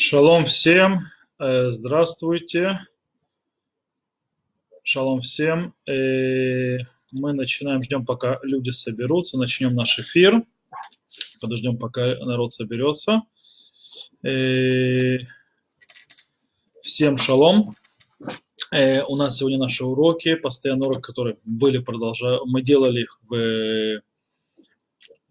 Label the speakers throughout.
Speaker 1: Шалом всем, э, здравствуйте. Шалом всем. Э, мы начинаем, ждем, пока люди соберутся, начнем наш эфир. Подождем, пока народ соберется. Э, всем шалом. У нас сегодня наши уроки, постоянные уроки, которые были, продолжаем, мы делали их в,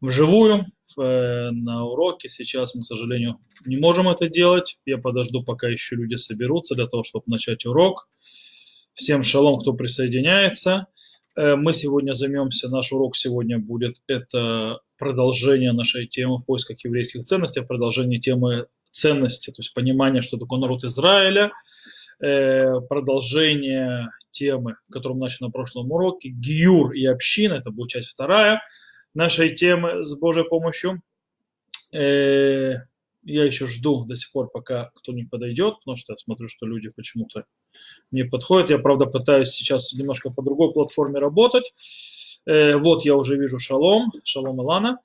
Speaker 1: вживую, Э, на уроке. Сейчас мы, к сожалению, не можем это делать. Я подожду, пока еще люди соберутся для того, чтобы начать урок. Всем шалом, кто присоединяется. Э, мы сегодня займемся, наш урок сегодня будет, это продолжение нашей темы в поисках еврейских ценностей, продолжение темы ценности, то есть понимание, что такое народ Израиля, э, продолжение темы, которую мы начали на прошлом уроке, Гиюр и община, это будет часть вторая – нашей темы с Божьей помощью. Э, я еще жду до сих пор, пока кто не подойдет, потому что я смотрю, что люди почему-то не подходят. Я, правда, пытаюсь сейчас немножко по другой платформе работать. Э, вот я уже вижу шалом, шалом Илана.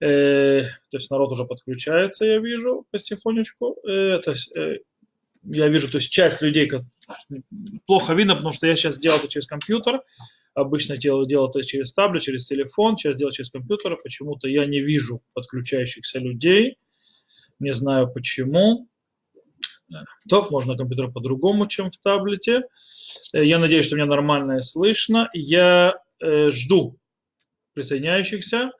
Speaker 1: Э, то есть народ уже подключается, я вижу потихонечку. То есть, я вижу, то есть часть людей плохо видно, потому что я сейчас делаю это через компьютер обычно делаю, делаю это через таблет, через телефон, сейчас делаю через компьютер. Почему-то я не вижу подключающихся людей. Не знаю почему. То можно компьютер по-другому, чем в таблете. Э, я надеюсь, что меня нормально слышно. Я э, жду присоединяющихся.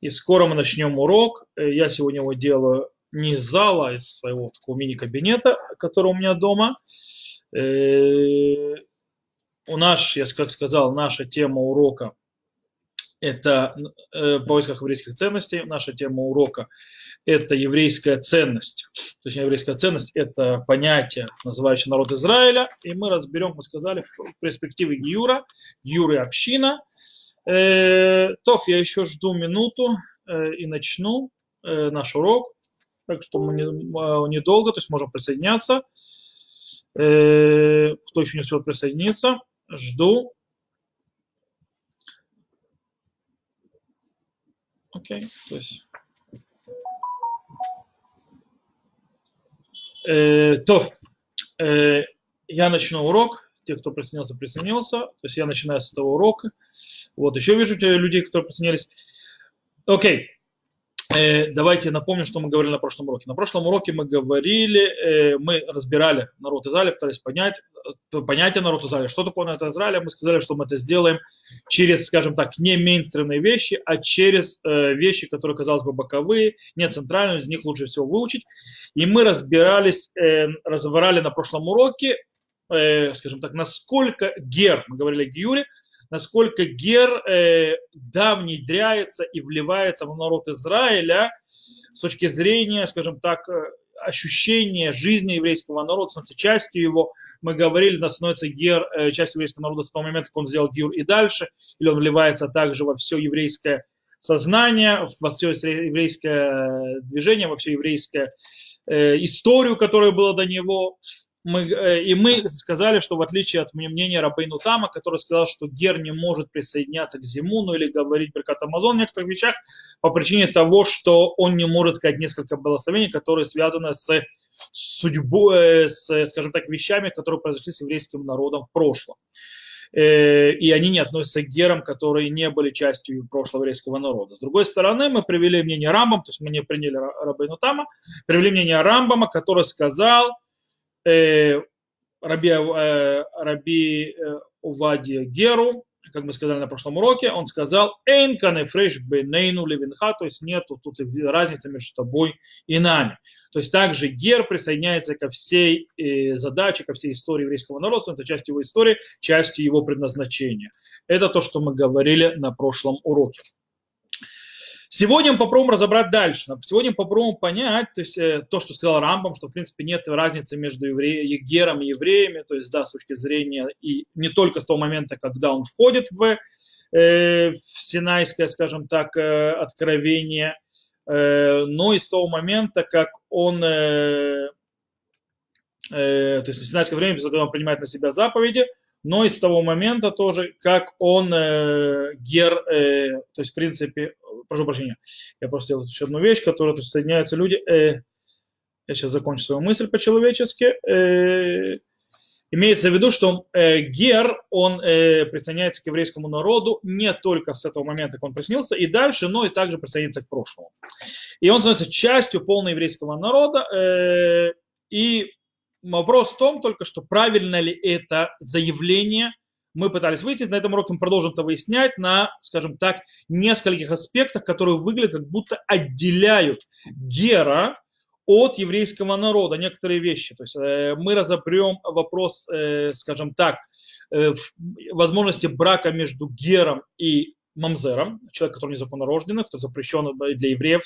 Speaker 1: И скоро мы начнем урок. Э, я сегодня его делаю не из зала, а из своего такого мини-кабинета, который у меня дома. Э, у нас, я как сказал, наша тема урока – это э, поисках еврейских ценностей. Наша тема урока – это еврейская ценность. Точнее, еврейская ценность – это понятие, называющее народ Израиля. И мы разберем, мы сказали, в перспективе Гиюра, Гиюр и община. Э, Тоф, я еще жду минуту э, и начну э, наш урок. Так что мы не, э, недолго, то есть можем присоединяться. Э, кто еще не успел присоединиться – жду. Окей, okay, то есть... Э, то, э, я начну урок. Те, кто присоединился, присоединился. То есть я начинаю с этого урока. Вот, еще вижу людей, которые присоединились. Окей. Okay. Э, давайте напомним, что мы говорили на прошлом уроке. На прошлом уроке мы говорили, э, мы разбирали народ Израиля, пытались понять, э, понятие народ Израиля, что такое народ Израиля. Мы сказали, что мы это сделаем через, скажем так, не мейнстримные вещи, а через вещи, которые, казалось бы, боковые, не центральные, из них лучше всего выучить. И мы разбирались, разбирали на прошлом уроке, скажем так, насколько гер, мы говорили о Гиюре, насколько Гер э, да, внедряется и вливается в народ Израиля с точки зрения, скажем так, э, ощущения жизни еврейского народа, становится частью его. Мы говорили, да, становится Гер э, частью еврейского народа с того момента, как он сделал Гер и дальше, или он вливается также во все еврейское сознание, во все еврейское движение, во все еврейское э, историю, которая была до него мы, э, и мы сказали, что в отличие от мнения Рабейну Тама, который сказал, что Гер не может присоединяться к Зимуну или говорить Беркат Амазон в некоторых вещах по причине того, что он не может сказать несколько благословений, которые связаны с судьбой, э, с, скажем так, вещами, которые произошли с еврейским народом в прошлом. Э, и они не относятся к герам, которые не были частью прошлого еврейского народа. С другой стороны, мы привели мнение Рамбам, то есть мы не приняли Рабейну Тама, привели мнение Рамбама, который сказал, э, Раби, э, Раби э, Увадия Геру, как мы сказали на прошлом уроке, он сказал «Эйн канефреш бенейну левинха», то есть нету тут разницы между тобой и нами. То есть также Гер присоединяется ко всей э, задаче, ко всей истории еврейского народа, это часть его истории, частью его предназначения. Это то, что мы говорили на прошлом уроке. Сегодня мы попробуем разобрать дальше. Сегодня мы попробуем понять, то есть э, то, что сказал Рамбам, что в принципе нет разницы между евре... гером и евреями, то есть да, с точки зрения и не только с того момента, когда он входит в, э, в Синайское, скажем так, э, откровение, э, но и с того момента, как он э, э, то есть в Синайское время, когда он принимает на себя заповеди, но и с того момента тоже, как он э, гер, э, то есть в принципе, прошу прощения, я просто сделал еще одну вещь, которая то соединяются люди, э, я сейчас закончу свою мысль по-человечески, э, имеется в виду, что э, Гер, он э, присоединяется к еврейскому народу не только с этого момента, как он приснился, и дальше, но и также присоединится к прошлому. И он становится частью полного еврейского народа, э, и вопрос в том только, что правильно ли это заявление – мы пытались выяснить. На этом уроке мы продолжим это выяснять на, скажем так, нескольких аспектах, которые выглядят как будто отделяют Гера от еврейского народа, некоторые вещи. То есть э, мы разобрем вопрос, э, скажем так, э, возможности брака между Гером и мамзером, человек, который незаконнорожденный, кто запрещен для евреев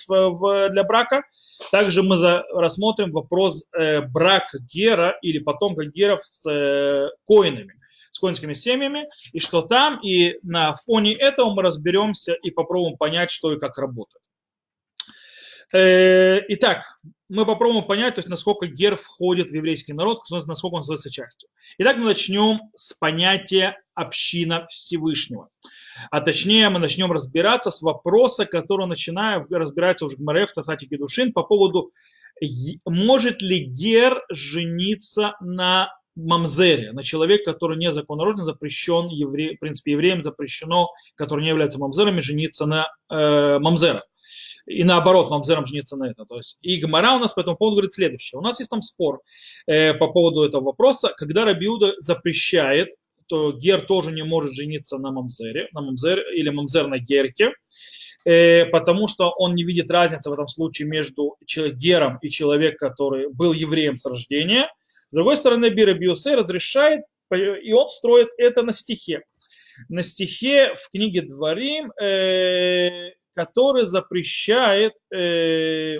Speaker 1: для брака. Также мы рассмотрим вопрос брака Гера или потомка Геров с коинами с конскими семьями, и что там, и на фоне этого мы разберемся и попробуем понять, что и как работает. Э, итак, мы попробуем понять, то есть, насколько гер входит в еврейский народ, насколько он становится частью. Итак, мы начнем с понятия община Всевышнего. А точнее, мы начнем разбираться с вопроса, который начинаю разбираться в Гмаре, в Татати Душин по поводу, может ли гер жениться на мамзере, на человек, который не законорожден, запрещен, евре, в принципе, евреям запрещено, который не является мамзерами, жениться на э, мамзерах. И наоборот, мамзерам жениться на это. То есть, и Гмара у нас по этому поводу говорит следующее. У нас есть там спор э, по поводу этого вопроса. Когда Рабиуда запрещает, то гер тоже не может жениться на мамзере, на мамзере или мамзер на герке, э, потому что он не видит разницы в этом случае между гером и человеком, который был евреем с рождения – с другой стороны, Бира Биосе разрешает, и он строит это на стихе. На стихе в книге Дворим, э, который запрещает, э,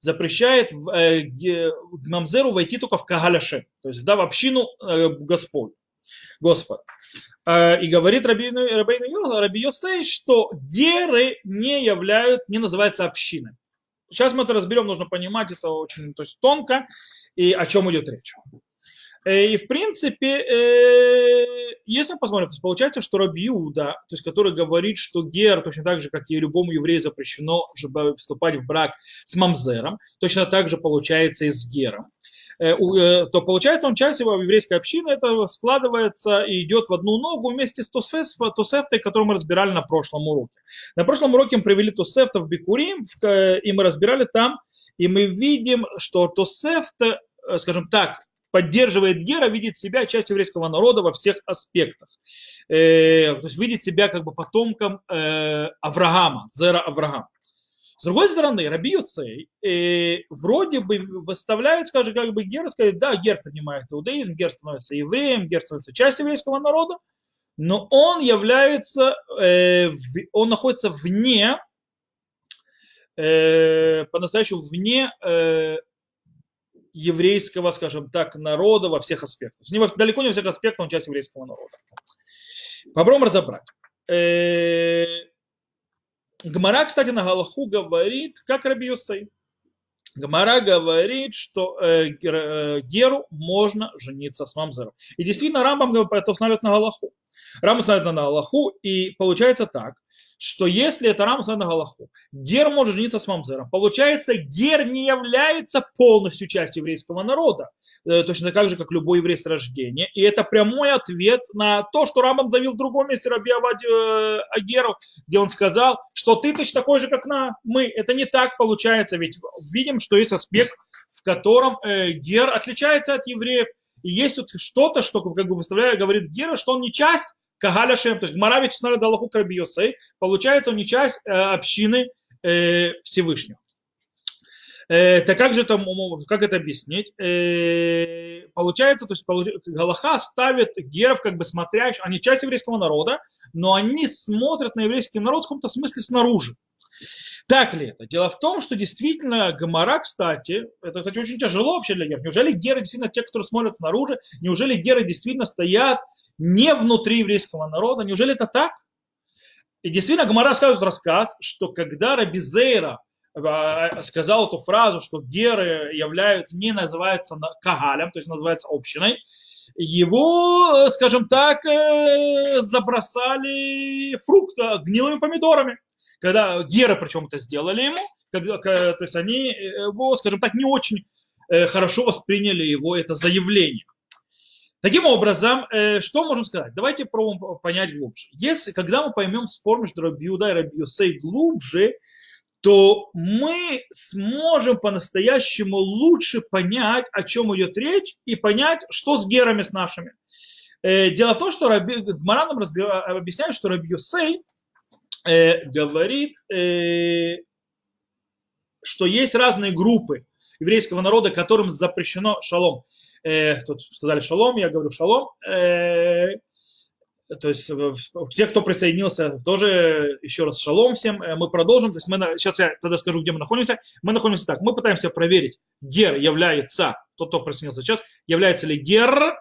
Speaker 1: запрещает э, Мамзеру войти только в Кагаляше, то есть да, в общину э, Господь. Господь. Э, и говорит Рабейну, Рабейну Раби Йосей, что геры не являют, не называются общиной. Сейчас мы это разберем, нужно понимать это очень то есть, тонко и о чем идет речь. Э, и в принципе, э, если мы посмотрим, то получается, что Рабиуда, то есть который говорит, что гер, точно так же, как и любому еврею запрещено вступать в брак с мамзером, точно так же получается и с гером. Э, то получается он часть его еврейской общины, это складывается и идет в одну ногу вместе с Тосефтой, которую мы разбирали на прошлом уроке. На прошлом уроке мы привели Тосефта в Бикурим, и мы разбирали там, и мы видим, что Тосефта, скажем так, поддерживает Гера, видит себя частью еврейского народа во всех аспектах. Э, то есть видит себя как бы потомком э, Авраама, Зера Авраама. С другой стороны, Раби Юсей э, вроде бы выставляет, скажем, как бы Гер, сказать, да, Гер принимает иудаизм, Гер становится евреем, Гер становится частью еврейского народа, но он является, э, он находится вне, э, по-настоящему вне э, еврейского, скажем так, народа во всех аспектах. Не во, далеко не во всех аспектах он часть еврейского народа. Попробуем разобрать. Э, Гмара, кстати, на Галаху говорит, как Раби Юсей. Гмара говорит, что э, э, Геру можно жениться с мамзером. И действительно, Рамбам это устанавливает на Галаху. Рамбам устанавливает на Галаху, и получается так, что если это Рам на Галаху, Гер может жениться с Мамзером. Получается, Гер не является полностью частью еврейского народа, э, точно так же, как любой еврей с рождения. И это прямой ответ на то, что Рамбам завел в другом месте Раби Авади э, Агеру, где он сказал, что ты точно такой же, как на мы. Это не так получается, ведь видим, что есть аспект, в котором э, Гер отличается от евреев. И есть тут что-то, что как бы выставляя, говорит Гера, что он не часть Кагаля Шем, то есть Гмара ведь установили Далаху Крабиосей, получается он не часть э, общины э, Всевышнего. Э, так как же это, как это объяснить? Получается, то есть Галаха ставит геров как бы смотрящих, они часть еврейского народа, но они смотрят на еврейский народ в каком-то смысле снаружи. Так ли это? Дело в том, что действительно Гамара, кстати, это, кстати, очень тяжело вообще для геров. Неужели геры действительно те, которые смотрят снаружи, неужели геры действительно стоят не внутри еврейского народа. Неужели это так? И действительно, Гамара рассказывает рассказ, что когда Рабизейра э, сказал эту фразу, что геры являются, не называются кагалем, то есть называются общиной, его, скажем так, э, забросали фрукта гнилыми помидорами. когда геры причем это сделали ему, то есть они его, скажем так, не очень хорошо восприняли его это заявление. Таким образом, что можем сказать? Давайте пробуем понять глубже. Если, когда мы поймем спор между Рабиуда и Рабиусей глубже, то мы сможем по-настоящему лучше понять, о чем идет речь, и понять, что с герами с нашими. Э, дело в том, что Раби, Гмара нам объясняет, что Раби Юсей э, говорит, э, что есть разные группы еврейского народа, которым запрещено шалом. Э, тут сказали шалом, я говорю шалом. Э, то есть все, кто присоединился, тоже еще раз шалом всем. Э, мы продолжим. То есть мы, сейчас я тогда скажу, где мы находимся. Мы находимся так. Мы пытаемся проверить, гер является, тот, кто присоединился сейчас, является ли гер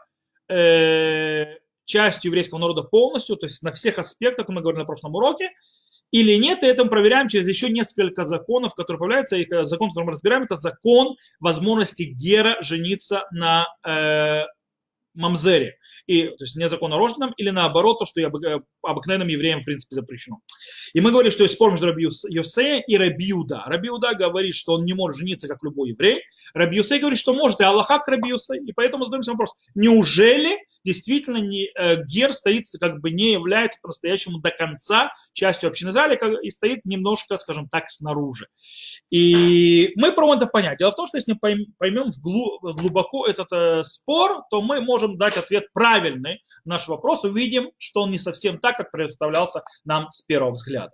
Speaker 1: э, частью еврейского народа полностью, то есть на всех аспектах, мы говорили на прошлом уроке, или нет, и это мы проверяем через еще несколько законов, которые появляются. И закон, который мы разбираем, это закон возможности гера жениться на э, мамзере. И, то есть не законорожденным, или наоборот, то, что и обыкновенным евреям, в принципе, запрещено. И мы говорили, что есть спор между Раби Йосея и Раби Юда. Раби Юда говорит, что он не может жениться, как любой еврей. Раби Йосей говорит, что может, и Аллаха к Раби. И поэтому задаемся вопрос, неужели действительно не, э, Гер стоит, как бы не является по-настоящему до конца частью общины Израиля как, и стоит немножко, скажем так, снаружи. И мы пробуем это понять. Дело в том, что если мы поймем глубоко этот э, спор, то мы можем дать ответ правильный на наш вопрос, увидим, что он не совсем так, как представлялся нам с первого взгляда.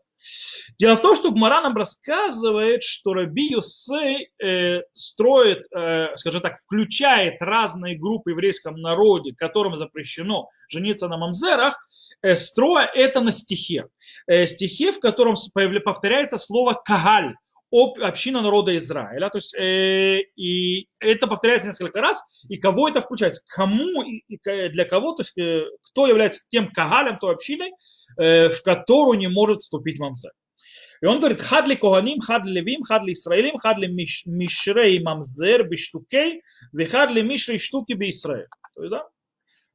Speaker 1: Дело в том, что Гмара нам рассказывает, что Раби Юсей э, строит, э, скажем так, включает разные группы в еврейском народе, которым запрещено жениться на мамзерах, э, строя это на стихе. Э, стихе, в котором повторяется слово «кагаль», община народа Израиля. То есть, э, и это повторяется несколько раз. И кого это включает? Кому и для кого? То есть, э, кто является тем кагалем, той общиной, э, в которую не может вступить мамзер. И он говорит, хадли коганим, хадли левим, хадли исраилим, хадли мишрей мамзер биштукей, вихадли мишрей штуки би Исраиль. То есть, да?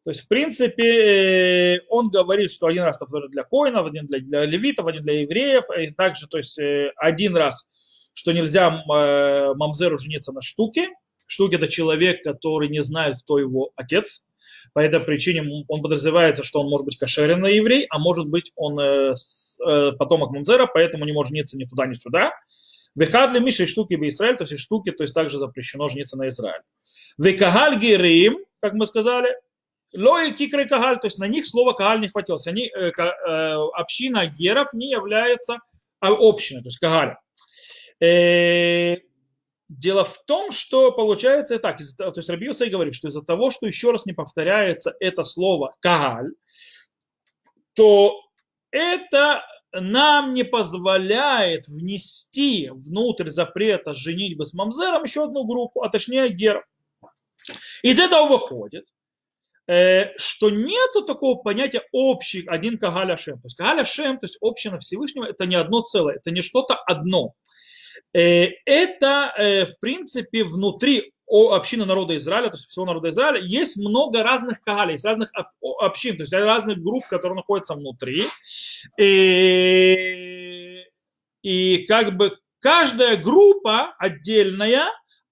Speaker 1: То есть, в принципе, э, он говорит, что один раз для коинов, один для, для левитов, один для евреев, и также, то есть, один раз что нельзя э, мамзеру жениться на штуке. Штуки это человек, который не знает, кто его отец. По этой причине он подразумевается, что он может быть кошерный еврей, а может быть он э, э, потомок мамзера, поэтому не может жениться ни туда, ни сюда. Вехадли Миша и штуки в Израиль, то есть штуки, то есть также запрещено жениться на Израиль. Векагаль Герим, как мы сказали, Лои кикры кагаль, то есть на них слово кагаль не хватилось. Они, э, э, община геров не является а, общиной, то есть кагаль. Э, дело в том, что получается так, то есть Раби Юсей говорит, что из-за того, что еще раз не повторяется это слово «кагаль», то это нам не позволяет внести внутрь запрета женитьбы с мамзером еще одну группу, а точнее гер. Из этого выходит, э, что нету такого понятия общий один Кагаль Ашем. То есть Кагаль Ашем, то есть община Всевышнего, это не одно целое, это не что-то одно. Э, это, э, в принципе, внутри общины народа Израиля, то есть всего народа Израиля, есть много разных кагалей, разных общин, то есть разных групп, которые находятся внутри. И, и как бы каждая группа отдельная,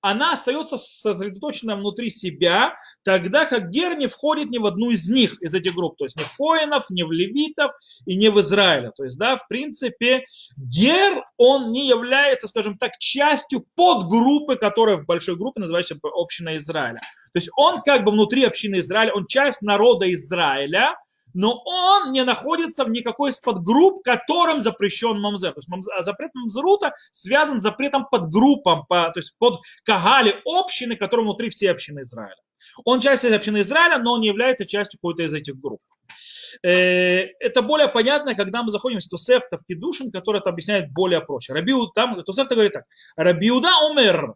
Speaker 1: она остается сосредоточена внутри себя, тогда как Гер не входит ни в одну из них, из этих групп, то есть не в Коинов, не в Левитов и не в Израиля. То есть, да, в принципе, Гер, он не является, скажем так, частью подгруппы, которая в большой группе называется община Израиля. То есть он как бы внутри общины Израиля, он часть народа Израиля, но он не находится в никакой из подгрупп, которым запрещен мамзер. То есть а запрет мамзерута связан с запретом подгруппам, по, то есть под кагали общины, которые внутри всей общины Израиля. Он часть общины Израиля, но он не является частью какой-то из этих групп. Э, это более понятно, когда мы заходим в Тусефта в Кедушин, который это объясняет более проще. Рабиу, там Тусефта говорит так. Рабиуда умер.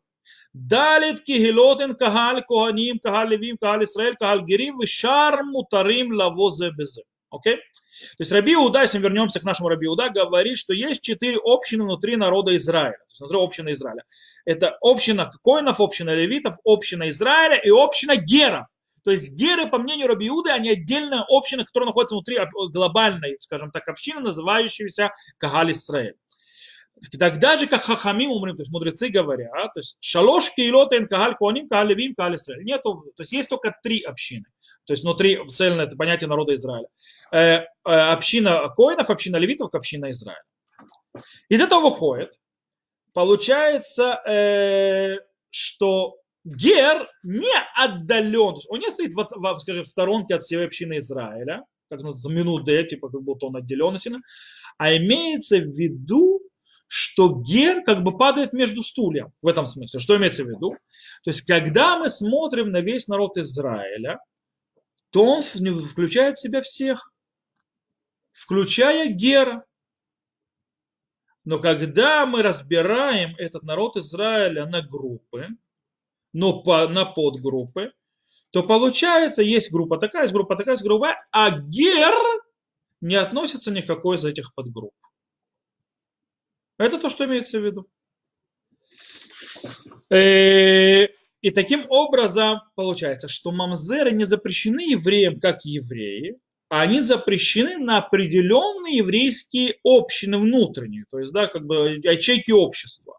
Speaker 1: Далит кихилотен кахаль коханим, кахаль левим, кахаль Исраэль, кахаль герим, шар мутарим лавозе безе. Окей? То есть Раби Иуда, если мы вернемся к нашему Раби Иуда, говорит, что есть четыре общины внутри народа Израиля, то есть внутри общины Израиля. Это община коинов, община левитов, община Израиля и община геров. То есть геры, по мнению Раби Иуды, они отдельная община, которая находится внутри глобальной, скажем так, общины, называющейся Кагаль Исраэль. Тогда же, как хахамим умрим, то есть мудрецы говорят, то есть шалош кейлот эн кагаль коним, кагаль левим. Нету, то есть есть только три общины. То есть внутри цельное это понятие народа Израиля. Э, э, община коинов, община левитов, община Израиля. Из этого выходит, получается, э, что Гер не отдален, он не стоит, в, скажем, в сторонке от всей общины Израиля, как за минуты, типа как будто он отделен сильно, а имеется в виду, что гер как бы падает между стульями в этом смысле. Что имеется в виду? То есть, когда мы смотрим на весь народ Израиля, то он включает в себя всех, включая гера. Но когда мы разбираем этот народ Израиля на группы, но по, на подгруппы, то получается, есть группа такая, есть группа такая, есть группа, а гер не относится ни к какой из этих подгрупп. Это то, что имеется в виду. Э, и таким образом получается, что мамзеры не запрещены евреям как евреи, а они запрещены на определенные еврейские общины внутренние, то есть, да, как бы ячейки общества.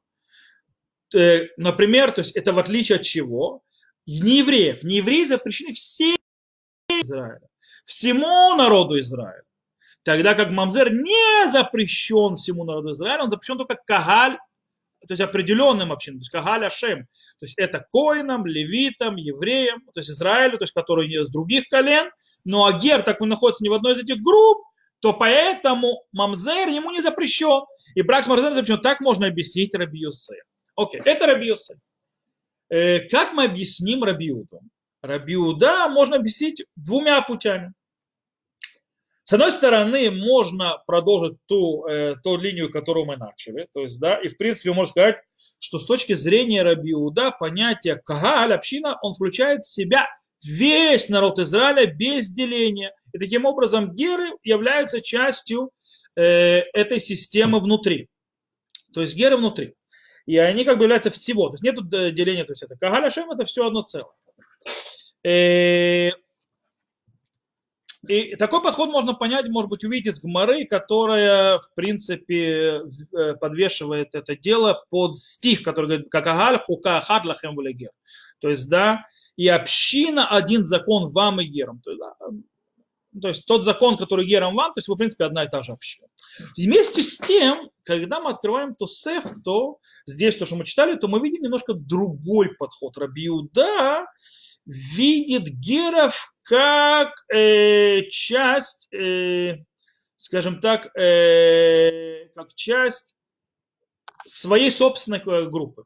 Speaker 1: Э, например, то есть это в отличие от чего? Не евреев. Не евреи запрещены все Израиля. Всему народу Израиля. Тогда как Мамзер не запрещен всему народу Израиля, он запрещен только Кагаль, то есть определенным общинам, то есть Кагаль Ашем. То есть это коинам, левитам, евреям, то есть Израилю, то есть которые из других колен. Но Агер, так он находится не в одной из этих групп, то поэтому Мамзер ему не запрещен. И брак с Мамзером запрещен. Так можно объяснить Раби Йосеф. Окей, это Раби. Э, как мы объясним Рабиуду? Рабиуда можно объяснить двумя путями. С одной стороны, можно продолжить ту, э, ту линию, которую мы начали. То есть, да, и в принципе можно сказать, что с точки зрения Рабиуда понятие Кагаль, община, он включает в себя весь народ Израиля без деления. И таким образом геры являются частью э, этой системы внутри. То есть геры внутри. И они как бы являются всего. То есть нет деления. То есть это Кагаль Ашем это все одно целое. И такой подход можно понять, может быть, увидеть из Гмары, которая, в принципе, э, подвешивает это дело под стих, который говорит, как агаль хука хад лахем валегер. То есть, да, и община один закон вам и герам. То есть, да, то есть тот закон, который герам вам, то есть, в принципе, одна и та же община. Вместе с тем, когда мы открываем то сеф, то здесь то, что мы читали, то мы видим немножко другой подход. Рабиуда видит геров как э, часть, э, скажем так, э, как часть своей собственной э, группы.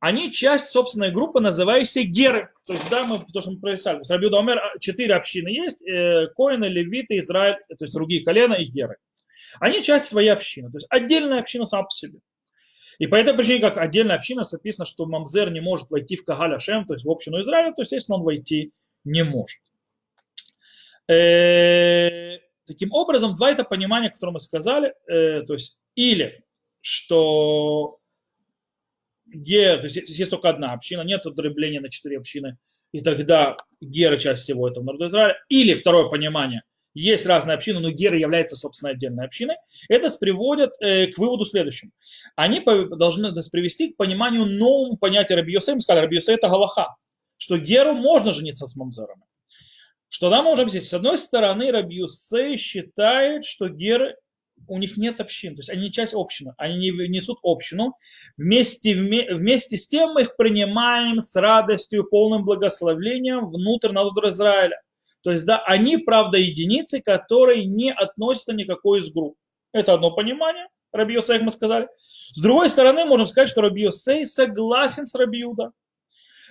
Speaker 1: Они часть собственной группы, называющейся геры. То есть, да, мы то, что мы прописали. В Рабиуда Омер четыре общины есть. Э, Коины, Левиты, Израиль, то есть другие колена и геры. Они часть своей общины. То есть отдельная община сама по себе. И по этой причине, как отдельная община, написано, что Мамзер не может войти в Кагаль Ашем, то есть в общину Израиля, то, естественно, он войти не может. Э, таким образом, два это понимания, которые мы сказали, э, то есть или что Ге, то есть есть только одна община, нет дробления на четыре общины, и тогда Гера часть всего этого народа Израиля. Или второе понимание, есть разные общины, но Гера является, собственно, отдельной общиной. Это приводит э, к выводу следующему. Они должны нас привести к пониманию новому понятия Раби Йосеф. Мы сказали, Раби это Галаха, что Геру можно жениться с мамзерами. Что нам можем здесь? С одной стороны, Раби считает, что геры у них нет общин, то есть они не часть общины, они не несут общину. Вместе, вместе с тем мы их принимаем с радостью, полным благословением внутрь народа Израиля. То есть, да, они, правда, единицы, которые не относятся никакой из групп. Это одно понимание, Раби Йосей, как мы сказали. С другой стороны, можем сказать, что Раби Йосей согласен с Раби Юда.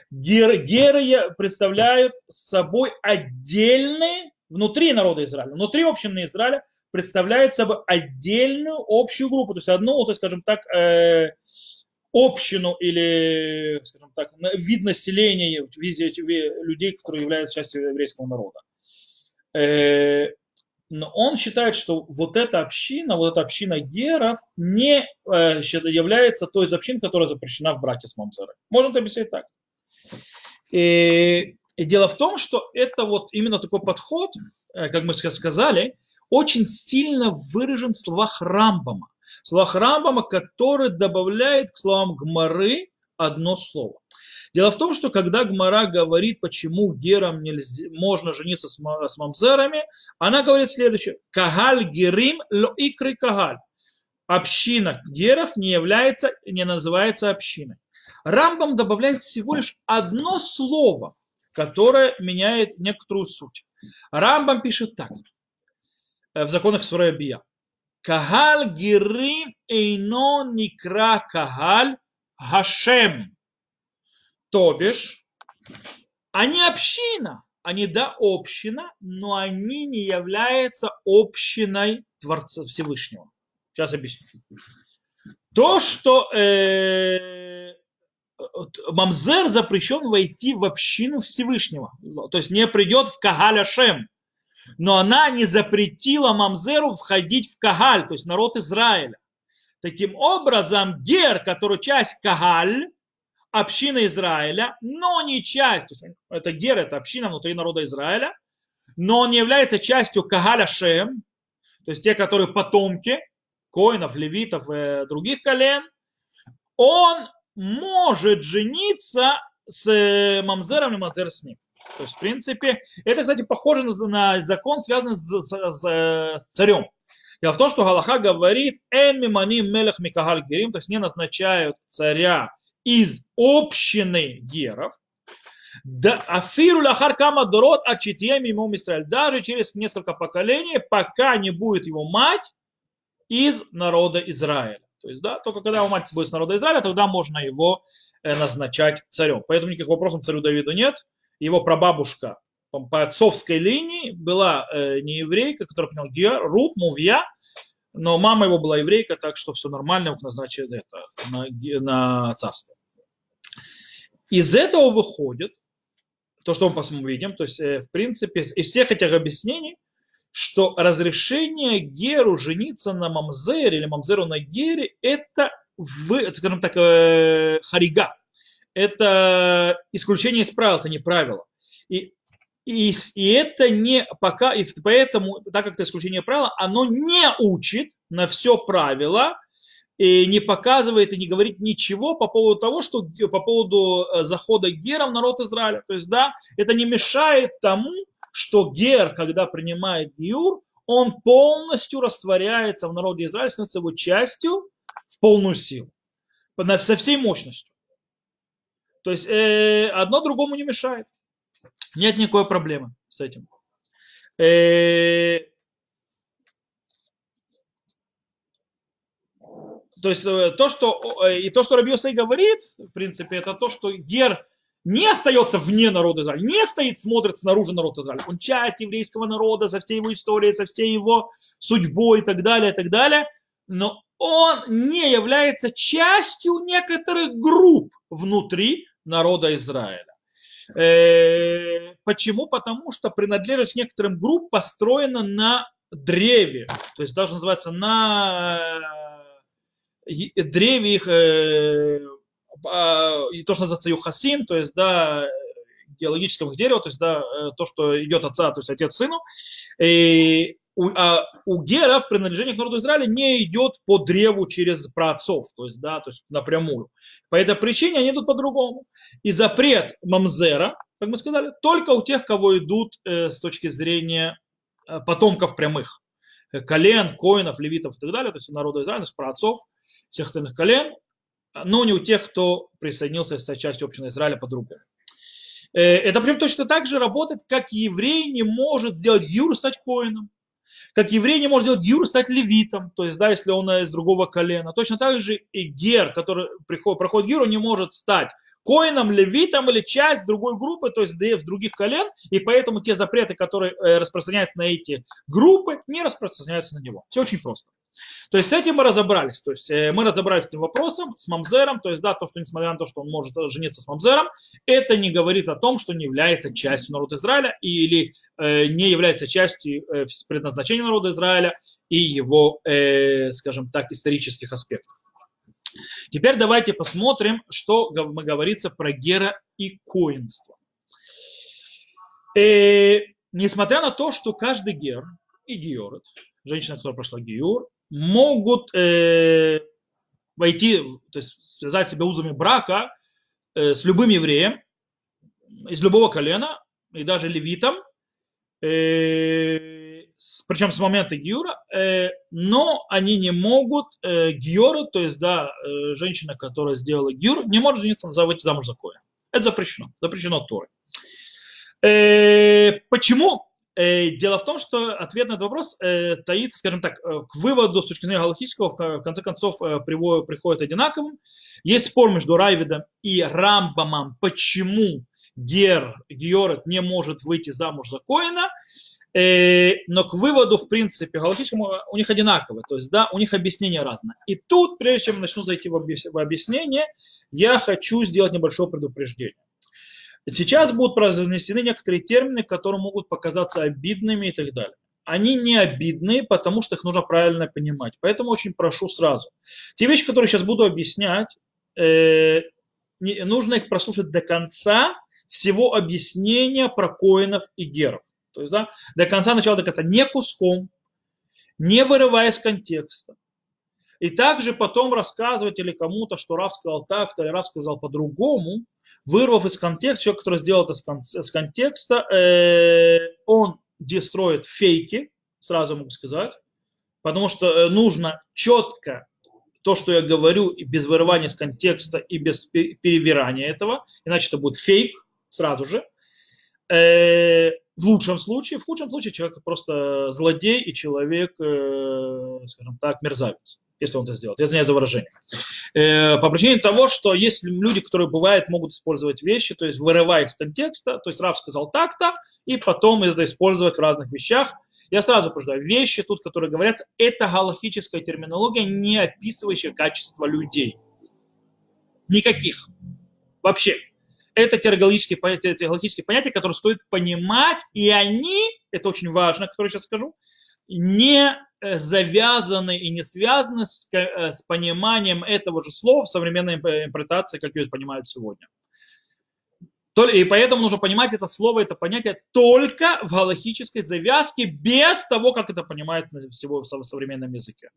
Speaker 1: Гер, геры представляют собой отдельные, внутри народа Израиля, внутри общины Израиля, представляют собой отдельную общую группу, то есть одну, то есть, скажем так, э, общину или, скажем так, вид населения людей, которые являются частью еврейского народа. Э, но он считает, что вот эта община, вот эта община геров не э, является той из общин, которая запрещена в браке с Мамзерой. Можно это объяснить так. И, и дело в том, что это вот именно такой подход, э, как мы сказали, очень сильно выражен в словах Рамбама. В словах Рамбама, который добавляет к словам Гмары одно слово. Дело в том, что когда Гмара говорит, почему герам нельзя, можно жениться с, мамзерами, она говорит следующее. Кагаль герим ло икры кагаль. Община геров не является, не называется общиной. Рамбам добавляет всего лишь одно слово, которое меняет некоторую суть. Рамбам пишет так э, в законах Сурая Бия. Кагаль герим эйно никра кагаль Гашем. То бишь, они община, они да община, но они не являются общиной Творца Всевышнего. Сейчас объясню. То, что э, Мамзер запрещен войти в общину Всевышнего, то есть не придет в Кагаль Ашем, но она не запретила Мамзеру входить в Кагаль, то есть народ Израиля. Таким образом, Гер, который часть Кагаль, община Израиля, но не часть, это Гер, это община внутри народа Израиля, но он не является частью Кагаля Шем, то есть те, которые потомки коинов, левитов и э, других колен, он может жениться с э, мамзером и мамзер с ним. То есть, в принципе, это, кстати, похоже на закон, связанный с, с, с, с царем. Дело в том, что Галаха говорит, «Эн миманим мелех микагаль герим», то есть не назначают царя из общины геров, да, афиру лахар кама дорот ачитьем ему Израиль. Даже через несколько поколений, пока не будет его мать из народа Израиля. То есть, да, только когда его мать будет из народа Израиля, тогда можно его э, назначать царем. Поэтому никаких вопросов царю Давиду нет. Его прабабушка по отцовской линии была э, не еврейка, которая приняла Гер, Рут, Мувья, но мама его была еврейка, так что все нормально, его назначили это, на, на царство. Из этого выходит, то, что мы видим, то есть, э, в принципе, из всех этих объяснений, что разрешение Геру жениться на Мамзере или Мамзеру на Гере, это, в, скажем так, э, харига. Это исключение из правил, это не правило. И и, и это не пока, и поэтому, так как это исключение правила, оно не учит на все правила, и не показывает и не говорит ничего по поводу того, что по поводу э, захода Гера в народ Израиля. То есть, да, это не мешает тому, что Гер, когда принимает Гиур, он полностью растворяется в народе Израиля, становится его частью в полную силу, со всей мощностью. То есть э, одно другому не мешает. Нет никакой проблемы с этим. Э, то есть э, то, что э, и то, что Рабиосей говорит, в принципе, это то, что Гер не остается вне народа Израиля, не стоит, смотрит снаружи народа Израиля. Он часть еврейского народа со всей его историей, со всей его судьбой и так далее, и так далее. Но он не является частью некоторых групп внутри народа Израиля. Э, почему? Потому что принадлежность некоторым групп построена на древе, то есть даже называется на э, древе их, э, а, то, что называется юхасин, то есть, да, геологического дерева, то есть, да, то, что идет отца, то есть отец сыну. И у, а, у геров принадлежение к народу Израиля не идет по древу через праотцов, то есть, да, то есть напрямую. По этой причине они идут по-другому. И запрет мамзера, как мы сказали, только у тех, кого идут э, с точки зрения э, потомков прямых. Э, колен, коинов, левитов и так далее, то есть у народа Израиля, то есть праотцов, всех остальных колен, но не у тех, кто присоединился к части общины Израиля по-другому. Э, это прям точно так же работает, как еврей не может сделать юр стать коином как еврей не может сделать гюр стать левитом, то есть, да, если он из другого колена. Точно так же и гер, который приходит, проходит он не может стать коином, левитом или часть другой группы, то есть в других колен, и поэтому те запреты, которые э, распространяются на эти группы, не распространяются на него. Все очень просто. То есть с этим мы разобрались. То есть э, мы разобрались с этим вопросом, с мамзером. То есть да, то, что несмотря на то, что он может жениться с мамзером, это не говорит о том, что не является частью народа Израиля или э, не является частью э, предназначения народа Израиля и его, скажем так, исторических аспектов. Теперь давайте посмотрим, что говорится про гера и коинство. Э, несмотря на то, что каждый гер и георет, женщина, которая прошла геор, могут э, войти, то есть связать себя узами брака э, с любым евреем из любого колена, и даже левитом, э, с, причем с момента гиура, э, но они не могут э, гиора, то есть, да, э, женщина, которая сделала гиур, не может жениться, выйти замуж за коя. Это запрещено, запрещено Торой. Э, почему? Э, дело в том, что ответ на этот вопрос э, таится, скажем так, э, к выводу с точки зрения галактического, в конце концов, приходит одинаковым. Есть спор между Райвидом и Рамбамом, почему Гер, Георет не может выйти замуж за Коина, но к выводу, в принципе, галактическому у них одинаково, то есть, да, у них объяснение разное. И тут, прежде чем начну зайти в объяснение, я хочу сделать небольшое предупреждение. Сейчас будут произнесены некоторые термины, которые могут показаться обидными и так далее. Они не обидные, потому что их нужно правильно понимать. Поэтому очень прошу сразу. Те вещи, которые сейчас буду объяснять, э, нужно их прослушать до конца всего объяснения про коинов и геров. То есть, да, до конца, начала до конца, не куском, не вырывая из контекста. И также потом рассказывать или кому-то, что Раф сказал так-то, или Раф сказал по-другому, вырвав из контекста, человек, который сделал это с контекста, э, он дестроит фейки, сразу могу сказать, потому что э, нужно четко то, что я говорю, без вырывания из контекста и без перевирания этого, иначе это будет фейк сразу же. Э, в лучшем случае, в худшем случае человек просто злодей и человек, скажем так, мерзавец если он это сделает. Я извиняюсь за выражение. Э, по причине того, что есть люди, которые бывает могут использовать вещи, то есть вырывая из контекста, то есть Рав сказал так-то, и потом это использовать в разных вещах. Я сразу предупреждаю, вещи тут, которые говорятся, это галактическая терминология, не описывающая качество людей. Никаких. Вообще. Это теологические теологические понятия, которые стоит понимать, и они, это очень важно, которые сейчас скажу, не завязаны и не связаны с, э, с пониманием этого же слова в современной интерпретации, как ее понимают сегодня. И поэтому нужно понимать это слово, это понятие только в галактической завязке, без того, как это понимает всего в современном языке.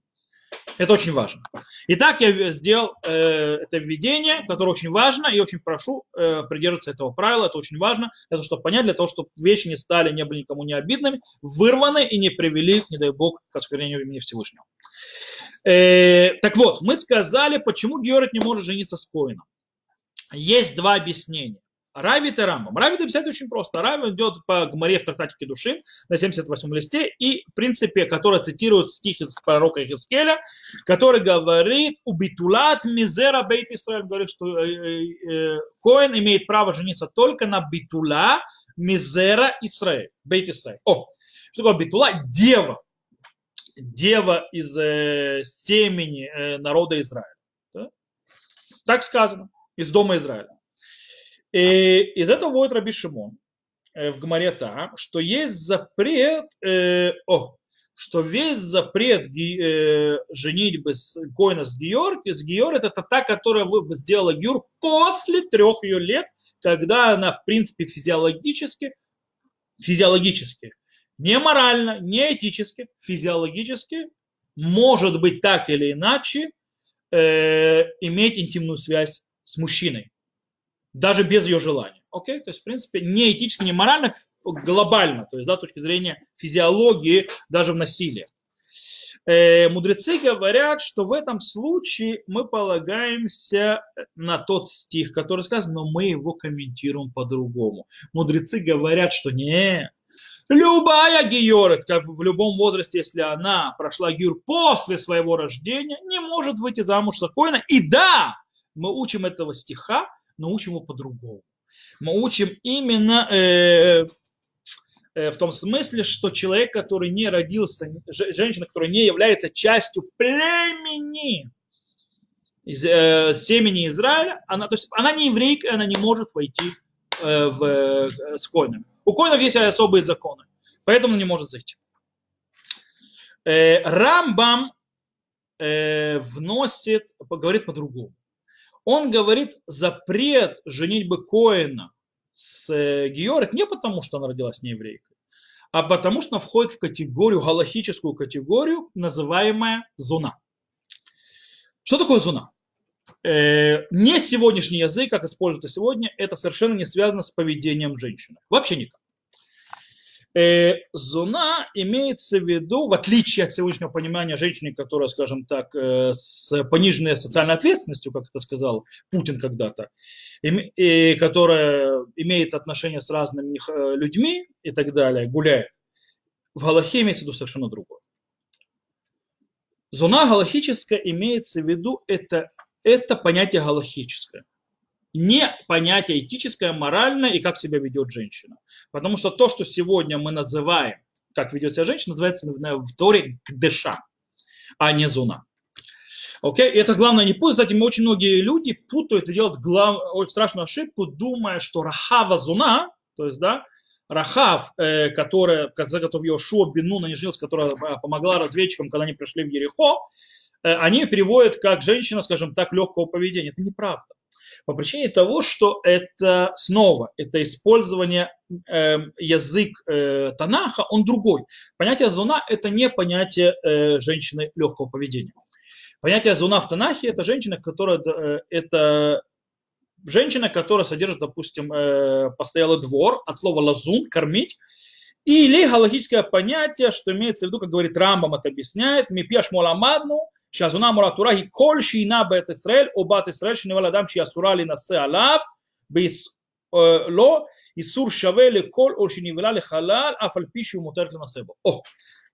Speaker 1: Это очень важно. Итак, я сделал э, это введение, которое очень важно, и очень прошу э, придерживаться этого правила. Это очень важно, того, чтобы понять, для того, чтобы вещи не стали, не были никому не обидными, вырваны и не привели, не дай бог, к осквернению имени Всевышнего. Э, так вот, мы сказали, почему Георг не может жениться с Коином. Есть два объяснения. Равит и Рамбам. Равит объясняет очень просто. Равит идет по Гмаре в трактатике души на 78 листе и, в принципе, который цитирует стих из пророка Ихискеля, который говорит «Убитулат мизера бейт Исраэль», говорит, что э, э, э, Коэн имеет право жениться только на битула мизера Исраэль, бейт Исраэль. О, что такое битула? Дева. Дева из э, семени э, народа Израиля. Да? Так сказано, из дома Израиля. И из этого будет Раби Шимон э, в Гмарета, что есть запрет, э, о, что весь запрет э, женитьбы с Коина с Георг, с Георг это та, которая сделала Гюр после трех ее лет, когда она, в принципе, физиологически, физиологически, не морально, не этически, физиологически, может быть так или иначе, э, иметь интимную связь с мужчиной даже без ее желания. Окей? То есть, в принципе, не этически, не морально, глобально, то есть, да, с точки зрения физиологии, даже в насилии. Э, мудрецы говорят, что в этом случае мы полагаемся на тот стих, который сказан, но мы его комментируем по-другому. Мудрецы говорят, что не, Любая георет, как в любом возрасте, если она прошла гюр после своего рождения, не может выйти замуж спокойно. И да, мы учим этого стиха, но учим его по-другому. Мы учим именно э, э, в том смысле, что человек, который не родился, женщина, которая не является частью племени, из, э, семени Израиля, она, то есть она не еврейка, она не может войти э, в, э, с коинами. У коинов есть особые законы, поэтому не может зайти. Э, Рамбам э, вносит, говорит по-другому он говорит запрет женитьбы Коина с э, Георг не потому, что она родилась не еврейкой, а потому что она входит в категорию, галахическую категорию, называемая зуна. Что такое зуна? Э, не сегодняшний язык, как используется сегодня, это совершенно не связано с поведением женщины. Вообще никак. Э, зона имеется в виду, в отличие от сегодняшнего понимания женщины, которая, скажем так, э, с пониженной социальной ответственностью, как это сказал Путин когда-то, и, которая имеет отношения с разными э, людьми и так далее, гуляет, в Галахе имеется в виду совершенно другое. Зона галахическая имеется в виду, это, это понятие галахическое не понятие этическое, моральное и как себя ведет женщина. Потому что то, что сегодня мы называем, как ведет себя женщина, называется в Торе кдыша, а не зуна. Окей, okay? это главное не путать. Кстати, очень многие люди путают и делают глав... очень страшную ошибку, думая, что рахава зуна, то есть, да, Рахав, э, которая, в конце концов, Йошуа Бенуна не женился, которая э, помогла разведчикам, когда они пришли в Ерехо, э, они переводят как женщина, скажем так, легкого поведения. Это неправда. По причине того, что это снова, это использование э, язык э, Танаха, он другой. Понятие зуна – это не понятие э, женщины легкого поведения. Понятие зуна в Танахе – это женщина, которая, э, это женщина, которая содержит, допустим, э, постоялый двор, от слова лазун – кормить, или галактическое понятие, что имеется в виду, как говорит Рамбам, это объясняет, мипеш моламадну, שהזונה אמורה תורה היא כל שינה בית ישראל או בת ישראל שנבע לאדם שהיא אסורה להינשא עליו לא איסור שווה לכל או שנבלה לחלל אף על פי שהוא מותרת לנשא בו. О,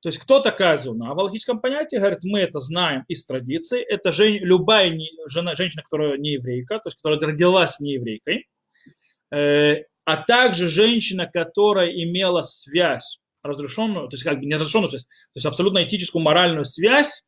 Speaker 1: то есть кто такая зона? В логическом понятии, говорит, мы это знаем из традиции. Это жен, любая не, жена, женщина, которая не еврейка, то есть которая родилась не еврейкой, э, а также женщина, которая имела связь разрешенную, то есть как бы не разрешенную связь, то есть абсолютно этическую моральную связь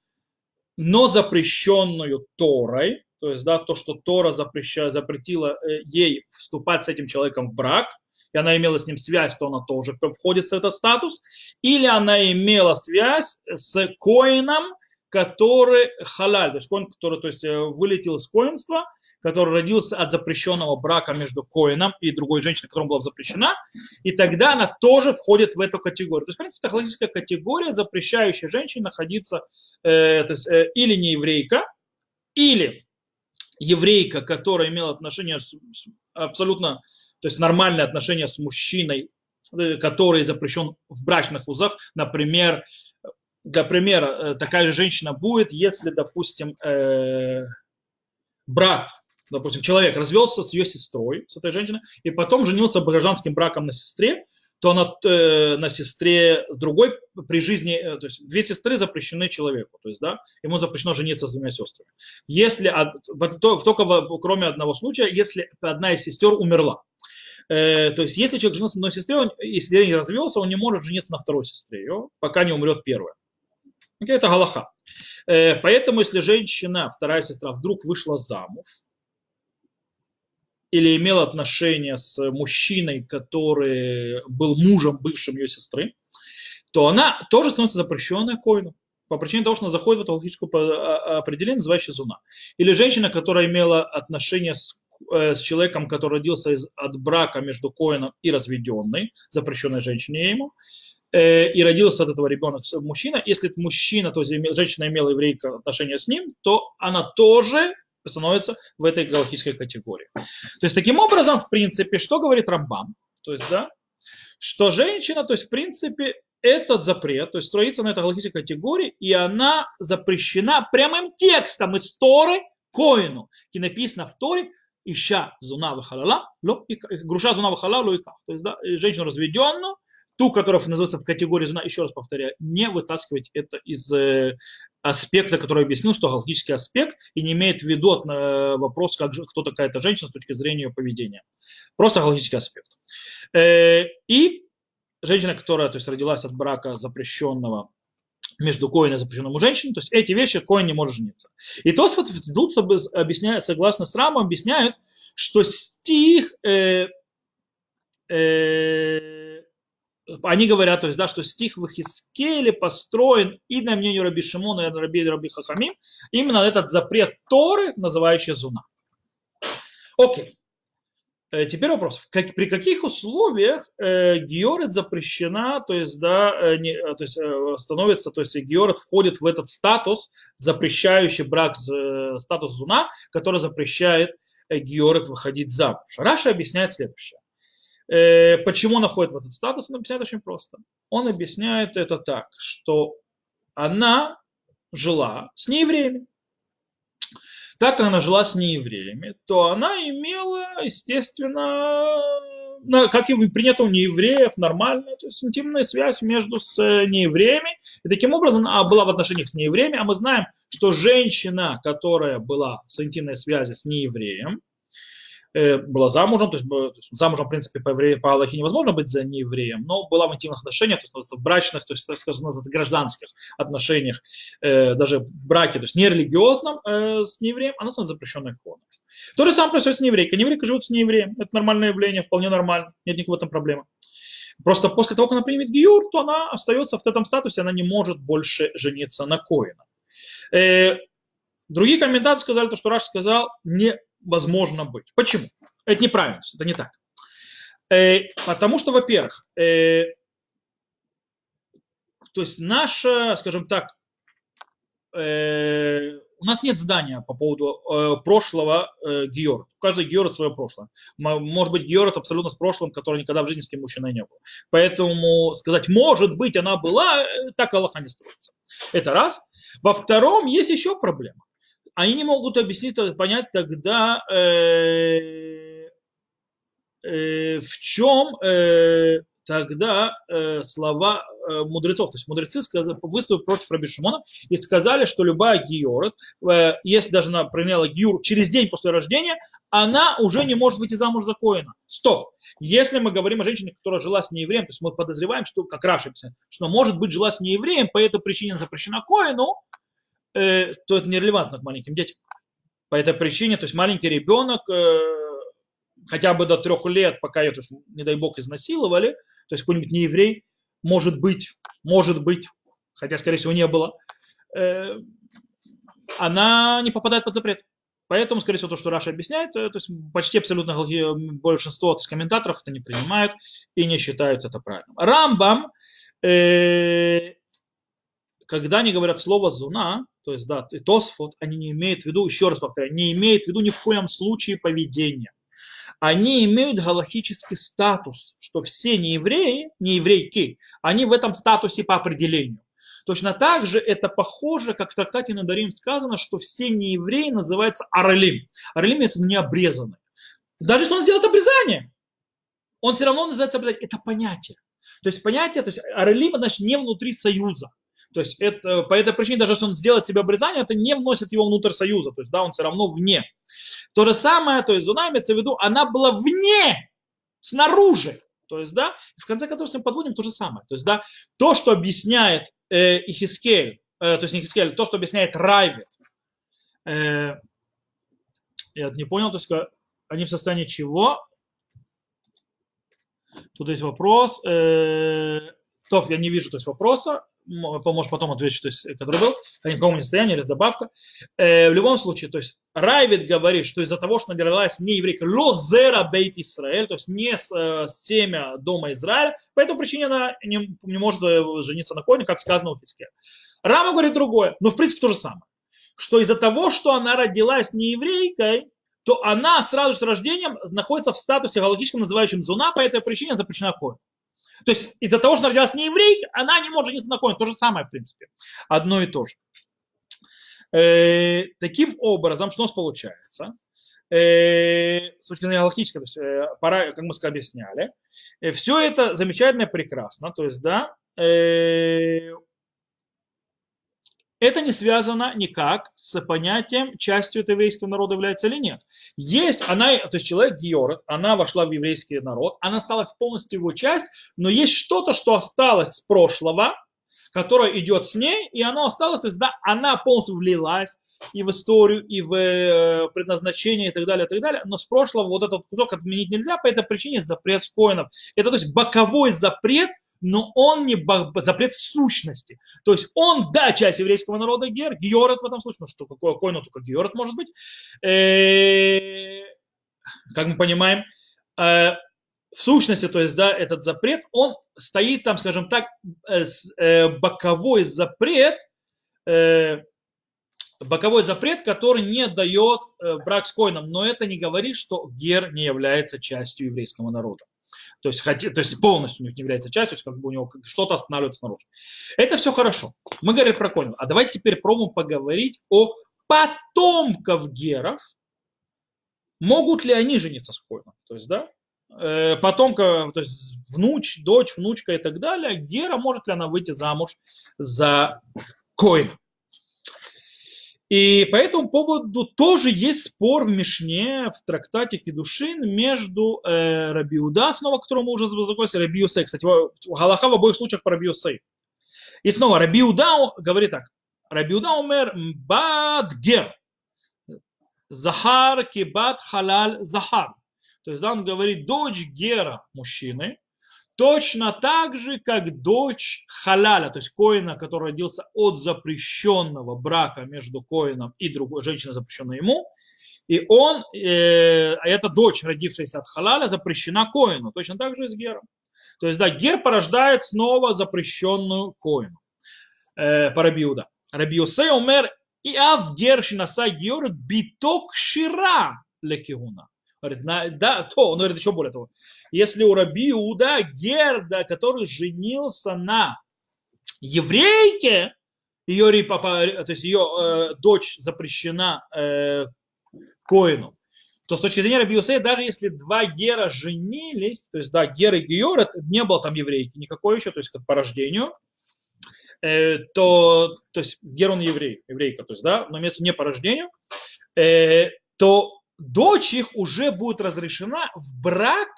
Speaker 1: но запрещенную Торой, то есть да, то, что Тора запрещает, запретила э, ей вступать с этим человеком в брак, и она имела с ним связь, то она тоже входит в этот статус, или она имела связь с коином, который халаль, то есть коин, который то есть, э, вылетел из коинства, который родился от запрещенного брака между коином и другой женщиной, которая была запрещена, и тогда она тоже входит в эту категорию. То есть, в принципе, это логическая категория, запрещающая женщине находиться э, то есть, э, или не еврейка, или еврейка, которая имела отношение с, с, абсолютно, то есть нормальные отношения с мужчиной, э, который запрещен в брачных узах, например, для примера, э, такая же женщина будет, если, допустим, э, брат допустим, человек развелся с ее сестрой, с этой женщиной, и потом женился гражданским браком на сестре, то она э, на сестре другой при жизни, э, то есть две сестры запрещены человеку, то есть, да, ему запрещено жениться с двумя сестрами. Если, в, то, только в, кроме одного случая, если одна из сестер умерла. Э, то есть, если человек женился на одной сестре, он, если не развелся, он не может жениться на второй сестре, ее, пока не умрет первая. Это галаха. Э, поэтому, если женщина, вторая сестра, вдруг вышла замуж, или имел отношение с мужчиной, который был мужем бывшим ее сестры, то она тоже становится запрещенной коину по причине того, что она заходит в это логическое а, а, определение, называющее зуна. Или женщина, которая имела отношение с, э, с человеком, который родился из, от брака между коином и разведенной, запрещенной женщине ему, э, и родился от этого ребенок мужчина. Если мужчина, то есть женщина имела еврейка отношения с ним, то она тоже становится в этой галактической категории. То есть таким образом, в принципе, что говорит Рамбам? То есть, да, что женщина, то есть, в принципе, этот запрет, то есть строится на этой галактической категории, и она запрещена прямым текстом из Торы коину, где написано в Торе, ища зуна вахалала, груша зуна вахалала, лоиках. То есть, да, женщину разведенную, ту, которая называется в категории зуна, еще раз повторяю, не вытаскивать это из э, аспекта, который объяснил, что галактический аспект, и не имеет в виду э, вопрос, как, кто такая эта женщина с точки зрения ее поведения. Просто галактический аспект. Э, и женщина, которая то есть, родилась от брака запрещенного между коином и запрещенным женщиной, то есть эти вещи коин не может жениться. И то вот объясняет, согласно с Рамом, объясняют, что стих э, э, они говорят, то есть, да, что стих в Хискеле построен и на мнению Раби Шимона и Раби, Раби Хахамим, именно этот запрет Торы, называющий Зуна. Окей. Э, теперь вопрос. Как, при каких условиях э, георет запрещена, то есть, да, э, не, э, то есть, э, становится, то есть георет входит в этот статус, запрещающий брак, э, статус зуна, который запрещает э, георет выходить замуж. Раша объясняет следующее. Э, почему он входит в этот статус? Он объясняет очень просто. Он объясняет это так, что она жила с неевреями так как она жила с неевреями, то она имела, естественно, как и принято у неевреев, нормальную, то есть интимная связь между с э, неевреями. И таким образом она была в отношениях с неевреями, а мы знаем, что женщина, которая была с интимной связи с неевреем, была замужем, то есть, то есть замужем, в принципе, по, евре, по Аллахе невозможно быть за неевреем, но была в интимных отношениях, то есть в брачных, то есть, так скажем, в гражданских отношениях, э, даже в браке, то есть не религиозном э, с неевреем, она становится запрещенной иконой. То же самое происходит с нееврейкой. Нееврейка живут с неевреем. Это нормальное явление, вполне нормально. Нет никакой в этом проблемы. Просто после того, как она примет гиюр, то она остается в этом статусе, она не может больше жениться на коина. Э, другие комментаторы сказали, то, что Раш сказал, не возможно быть. Почему? Это неправильно, это не так. Э, потому что, во-первых, э, то есть наша, скажем так, э, у нас нет здания по поводу э, прошлого э, Георг. У каждого Георг свое прошлое. Может быть, Георг абсолютно с прошлым, который никогда в жизни с кем мужчиной не был. Поэтому сказать, может быть, она была, э, так Аллаха не строится. Это раз. Во втором, есть еще проблема они не могут объяснить, понять тогда, э, э, в чем э, тогда э, слова э, мудрецов. То есть мудрецы выступили против Раби Шимона и сказали, что любая гиорет, э, если даже она приняла гиур через день после рождения, она уже не может выйти замуж за коина. Стоп. Если мы говорим о женщине, которая жила с неевреем, то есть мы подозреваем, что, как Раша что может быть жила с неевреем, по этой причине запрещена коину, Э, то это нерелевантно к маленьким детям. По этой причине, то есть маленький ребенок э, хотя бы до трех лет, пока ее, то есть, не дай бог, изнасиловали, то есть какой-нибудь нееврей, может быть, может быть, хотя, скорее всего, не было, э, она не попадает под запрет. Поэтому, скорее всего, то, что Раша объясняет, то есть почти абсолютно большинство то есть, комментаторов это не принимают и не считают это правильным. Рамбам, э, когда они говорят слово «зуна», то есть, да, и Тосфот, они не имеют в виду, еще раз повторяю, не имеют в виду ни в коем случае поведения. Они имеют галахический статус, что все неевреи, нееврейки, они в этом статусе по определению. Точно так же это похоже, как в трактате Надарим сказано, что все неевреи называются аралим. Аралим это не обрезанный. Даже если он сделает обрезание, он все равно называется обрезание. Это понятие. То есть понятие, то есть аралим, значит, не внутри союза. То есть это, по этой причине, даже если он сделает себе обрезание, это не вносит его внутрь союза. То есть, да, он все равно вне. То же самое, то есть, Зуна имеется в виду, она была вне, снаружи. То есть, да, в конце концов, мы подводим то же самое. То есть, да, то, что объясняет э, Ихискель, э, то есть не Ихискель, то, что объясняет Райвет, э, я не понял, то есть, они в состоянии чего? Тут есть вопрос. Э, Тоф, я не вижу то есть, вопроса может потом отвечу, то есть, который был, о никаком не состоянии или добавка. Э, в любом случае, то есть Райвид говорит, что из-за того, что родилась не еврейка, лозера бейт Израиль, то есть не с, э, семя дома Израиля, по этой причине она не, не может э, жениться на коне, как сказано у Хискеля. Рама говорит другое, но в принципе то же самое, что из-за того, что она родилась не еврейкой, то она сразу с рождением находится в статусе галактическом, называющем зуна, по этой причине запрещена коин. То есть из-за того, что она родилась не еврей, она не может на коин. То же самое, в принципе. Одно и то же. Э, таким образом, что у нас получается? Э, с точки зрения галактической, то есть, э, пора, как мы объясняли, э, все это замечательно прекрасно. То есть, да, э, это не связано никак с понятием, частью этого еврейского народа является или нет. Есть, она, то есть человек Георг, она вошла в еврейский народ, она стала полностью его часть, но есть что-то, что осталось с прошлого, которое идет с ней, и оно осталось, то есть да, она полностью влилась и в историю, и в э, предназначение, и так далее, и так далее. Но с прошлого вот этот кусок отменить нельзя, по этой причине запрет с коинов. Это то есть боковой запрет – но он не запрет в сущности. То есть он, да, часть еврейского народа гер, георет в этом случае, ну что, какое койно только георет может быть, э, как мы понимаем, э, в сущности, то есть, да, этот запрет, он стоит там, скажем так, э, боковой запрет, боковой запрет, который не дает брак с коином, но это не говорит, что гер не является частью еврейского народа. То есть, хотя, то есть полностью у них не является частью, то есть как бы у него что-то останавливается снаружи. Это все хорошо. Мы говорим про коинов. А давайте теперь пробуем поговорить о потомков геров. Могут ли они жениться с коином? То есть, да, э, потомка, то есть внуч, дочь, внучка и так далее, Гера может ли она выйти замуж за Коина? И по этому поводу тоже есть спор в Мишне, в трактате Кедушин между э, Рабиуда, снова, которого мы уже закончили, Рабиусей. Кстати, Галаха в обоих случаях про Рабиусей. И снова Рабиуда говорит так. Рабиуда умер бад гер. Захар кибат халаль захар. То есть да, он говорит, дочь Гера мужчины, точно так же, как дочь халяля, то есть коина, который родился от запрещенного брака между коином и другой женщиной, запрещенной ему, и он, э, эта дочь, родившаяся от халяля, запрещена коину, точно так же и с гером. То есть, да, гер порождает снова запрещенную коину. Э, по Рабиуда. Рабиусе умер и ав гер шинаса геор биток шира лекиуна. Говорит, на, да, то, он говорит еще более того. Если у Раби Иуда Герда, который женился на еврейке, ее, то есть ее э, дочь запрещена э, Коину, то с точки зрения Раби Юсея, даже если два Гера женились, то есть, да, Гер и Геор, не было там еврейки никакой еще, то есть, как по рождению, э, то, то есть, Гер он еврей, еврейка, то есть, да, но место не по рождению, э, то дочь их уже будет разрешена в брак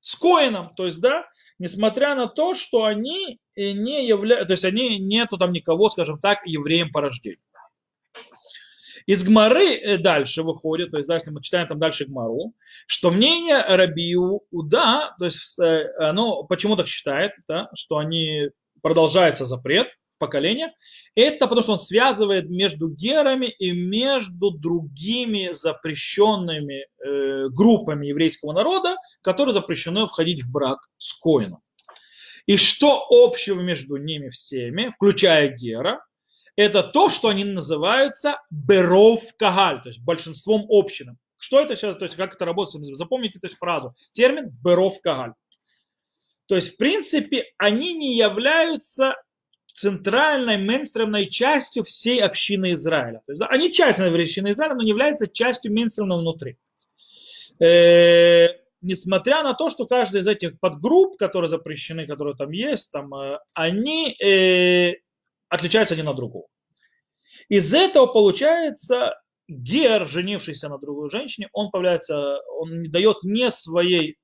Speaker 1: с коином, то есть, да, несмотря на то, что они не являются, то есть они нету там никого, скажем так, евреем по рождению. Из Гмары э, дальше выходит, то есть, да, если мы читаем там дальше Гмару, что мнение Рабиу Уда, то есть э, оно почему так считает, да, что они продолжается запрет, поколения, это потому что он связывает между герами и между другими запрещенными э, группами еврейского народа, которые запрещено входить в брак с коином. И что общего между ними всеми, включая гера, это то, что они называются беров кагаль, то есть большинством общинам. Что это сейчас, то есть как это работает, запомните эту фразу, термин беров кагаль. То есть, в принципе, они не являются центральной мейнстримной частью всей общины Израиля. То есть, да, они часть общины Израиля, но не являются частью мейнстрима внутри. Э, несмотря на то, что каждая из этих подгрупп, которые запрещены, которые там есть, там, э, они э, отличаются один от другого. Из этого получается Гер, женившийся на другой женщине, он появляется, он не дает не своей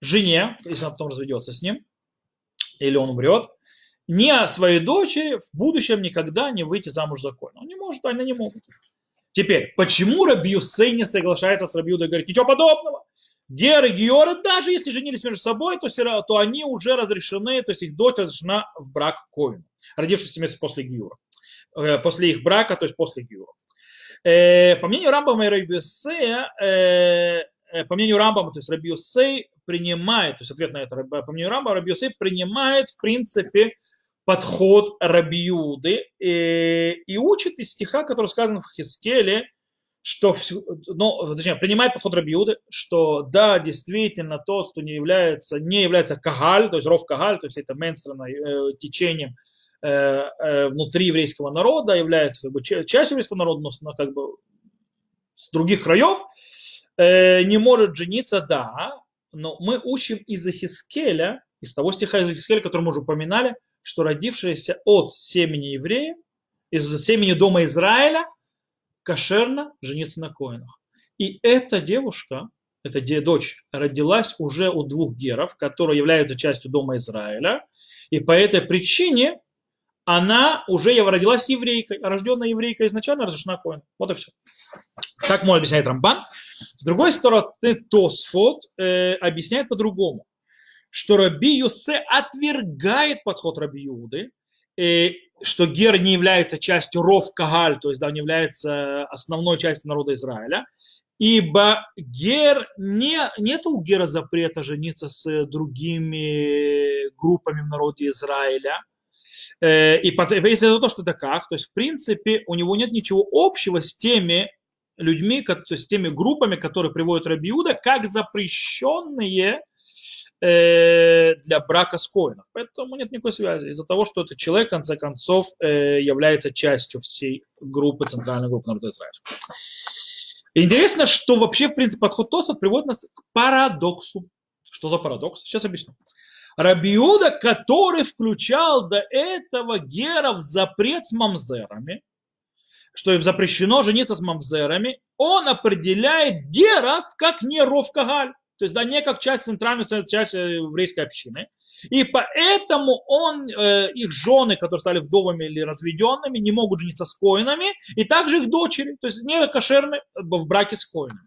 Speaker 1: жене, если она потом разведется с ним, или он умрет, ни о своей дочери в будущем никогда не выйти замуж законно. Он не может, они не могут. Теперь, почему Раби не соглашается с Раби и говорит, ничего подобного? Геры и Георы, даже если женились между собой, то, то они уже разрешены, то есть их дочь разрешена в брак Коину, родившийся месяц после Гиура. Э, после их брака, то есть после Гиура. Э, по мнению Рамбама и Рабиусе, э, по мнению Рамбама, то есть Рабиусей принимает, то есть ответ на это, по мнению Рамбама, Рабиусей принимает, в принципе, подход Рабиуды и, и учит из стиха, который сказан в Хискеле, что, ну, точнее, принимает подход Рабиуды, что да, действительно, тот, кто не является, не является кагаль, то есть ров кагаль, то есть это менстранное э, течением э, э, внутри еврейского народа, является как бы частью еврейского народа, но как бы с других краев, э, не может жениться, да, но мы учим из Хискеля, из того стиха из Хискеля, который мы уже упоминали, что родившаяся от семени еврея, из семени дома Израиля, кошерно жениться на коинах. И эта девушка, эта дочь, родилась уже у двух геров, которые являются частью дома Израиля. И по этой причине она уже родилась еврейкой, а рожденная еврейка изначально разрешена коин. Вот и все. Так мой объясняет Рамбан. С другой стороны, Тосфот э, объясняет по-другому что Раби Юсе отвергает подход Раби Иуды, и что Гер не является частью Ров Кагаль, то есть да, не является основной частью народа Израиля, Ибо гер не, нет у гера запрета жениться с другими группами в народе Израиля. Э, и если это то, что это как, то есть в принципе у него нет ничего общего с теми людьми, то есть с теми группами, которые приводят Рабиуда, как запрещенные э, для брака с коином. Поэтому нет никакой связи. Из-за того, что этот человек, в конце концов, э, является частью всей группы, центральной группы народа Израиля. Интересно, что вообще, в принципе, подход Тосов приводит нас к парадоксу. Что за парадокс? Сейчас объясню. Рабиуда, который включал до этого геров запрет с мамзерами, что им запрещено жениться с мамзерами, он определяет геров как не ровкагаль, то есть да, не как часть центральной часть еврейской общины. И поэтому он, э, их жены, которые стали вдовами или разведенными, не могут жениться с коинами, и также их дочери, то есть не кошерны в браке с коинами.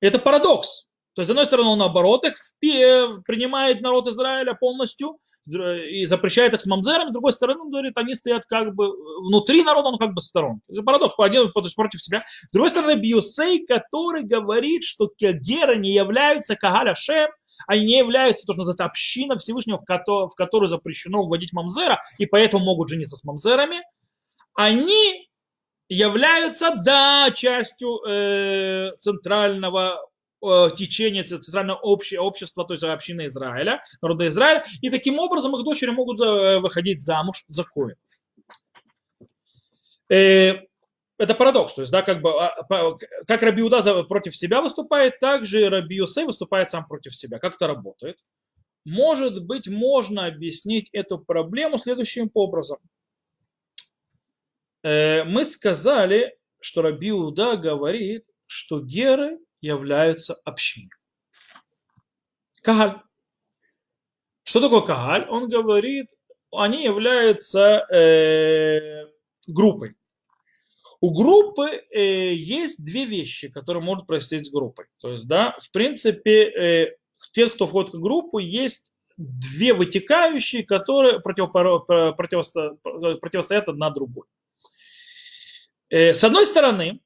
Speaker 1: Это парадокс. То есть, с одной стороны, он наоборот их принимает народ Израиля полностью и запрещает их с мамзерами, с другой стороны, он говорит, они стоят как бы внутри народа, он как бы сторон. Это парадокс, один против себя. С другой стороны, Бьюсей, который говорит, что кегеры не являются Кагаля Шем, они не являются, то, что называется, община Всевышнего, в которую запрещено вводить мамзера, и поэтому могут жениться с мамзерами, они являются, да, частью э, центрального э, течения центрального обще, общества, то есть общины Израиля, народа Израиля, и таким образом их дочери могут за, выходить замуж за коинов. Э, это парадокс, то есть, да, как бы, а, как Раби Уда против себя выступает, так же Раби Юсей выступает сам против себя. Как это работает? Может быть, можно объяснить эту проблему следующим образом. Э, мы сказали, что Раби Уда говорит, что геры являются общиной. Кагаль. Что такое Кагаль? Он говорит, они являются э, группой. У группы э, есть две вещи, которые может происходить с группой. То есть, да, в принципе, э, те, кто входит в группу, есть две вытекающие, которые противостоят, противостоят одна другой. Э, с одной стороны,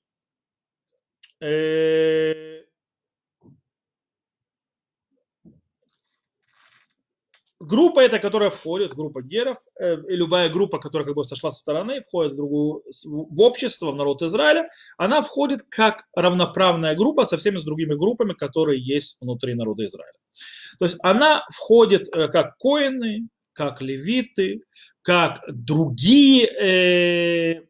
Speaker 1: Группа это, которая входит, группа геров, э, любая группа, которая как бы сошла со стороны, входит в, другую, в общество, в народ Израиля, она входит как равноправная группа со всеми с другими группами, которые есть внутри народа Израиля. То есть она входит э, как коины, как левиты, как другие, э,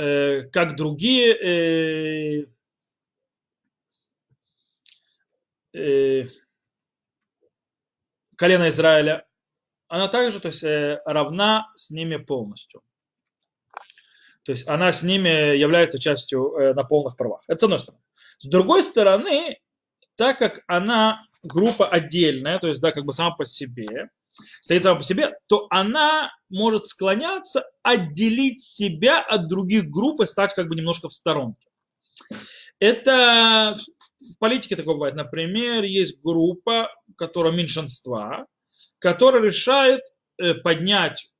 Speaker 1: э, как другие э, э, колена Израиля, она также то есть, э, равна с ними полностью. То есть она с ними является частью на полных правах. Это с одной стороны. С другой стороны, так как она группа отдельная, то есть да, как бы сама по себе, стоит сама по себе, то она может склоняться отделить себя от других групп и стать как бы немножко в сторонке. Это в политике такое бывает. Например, есть группа, которая меньшинства, которая решает э, поднять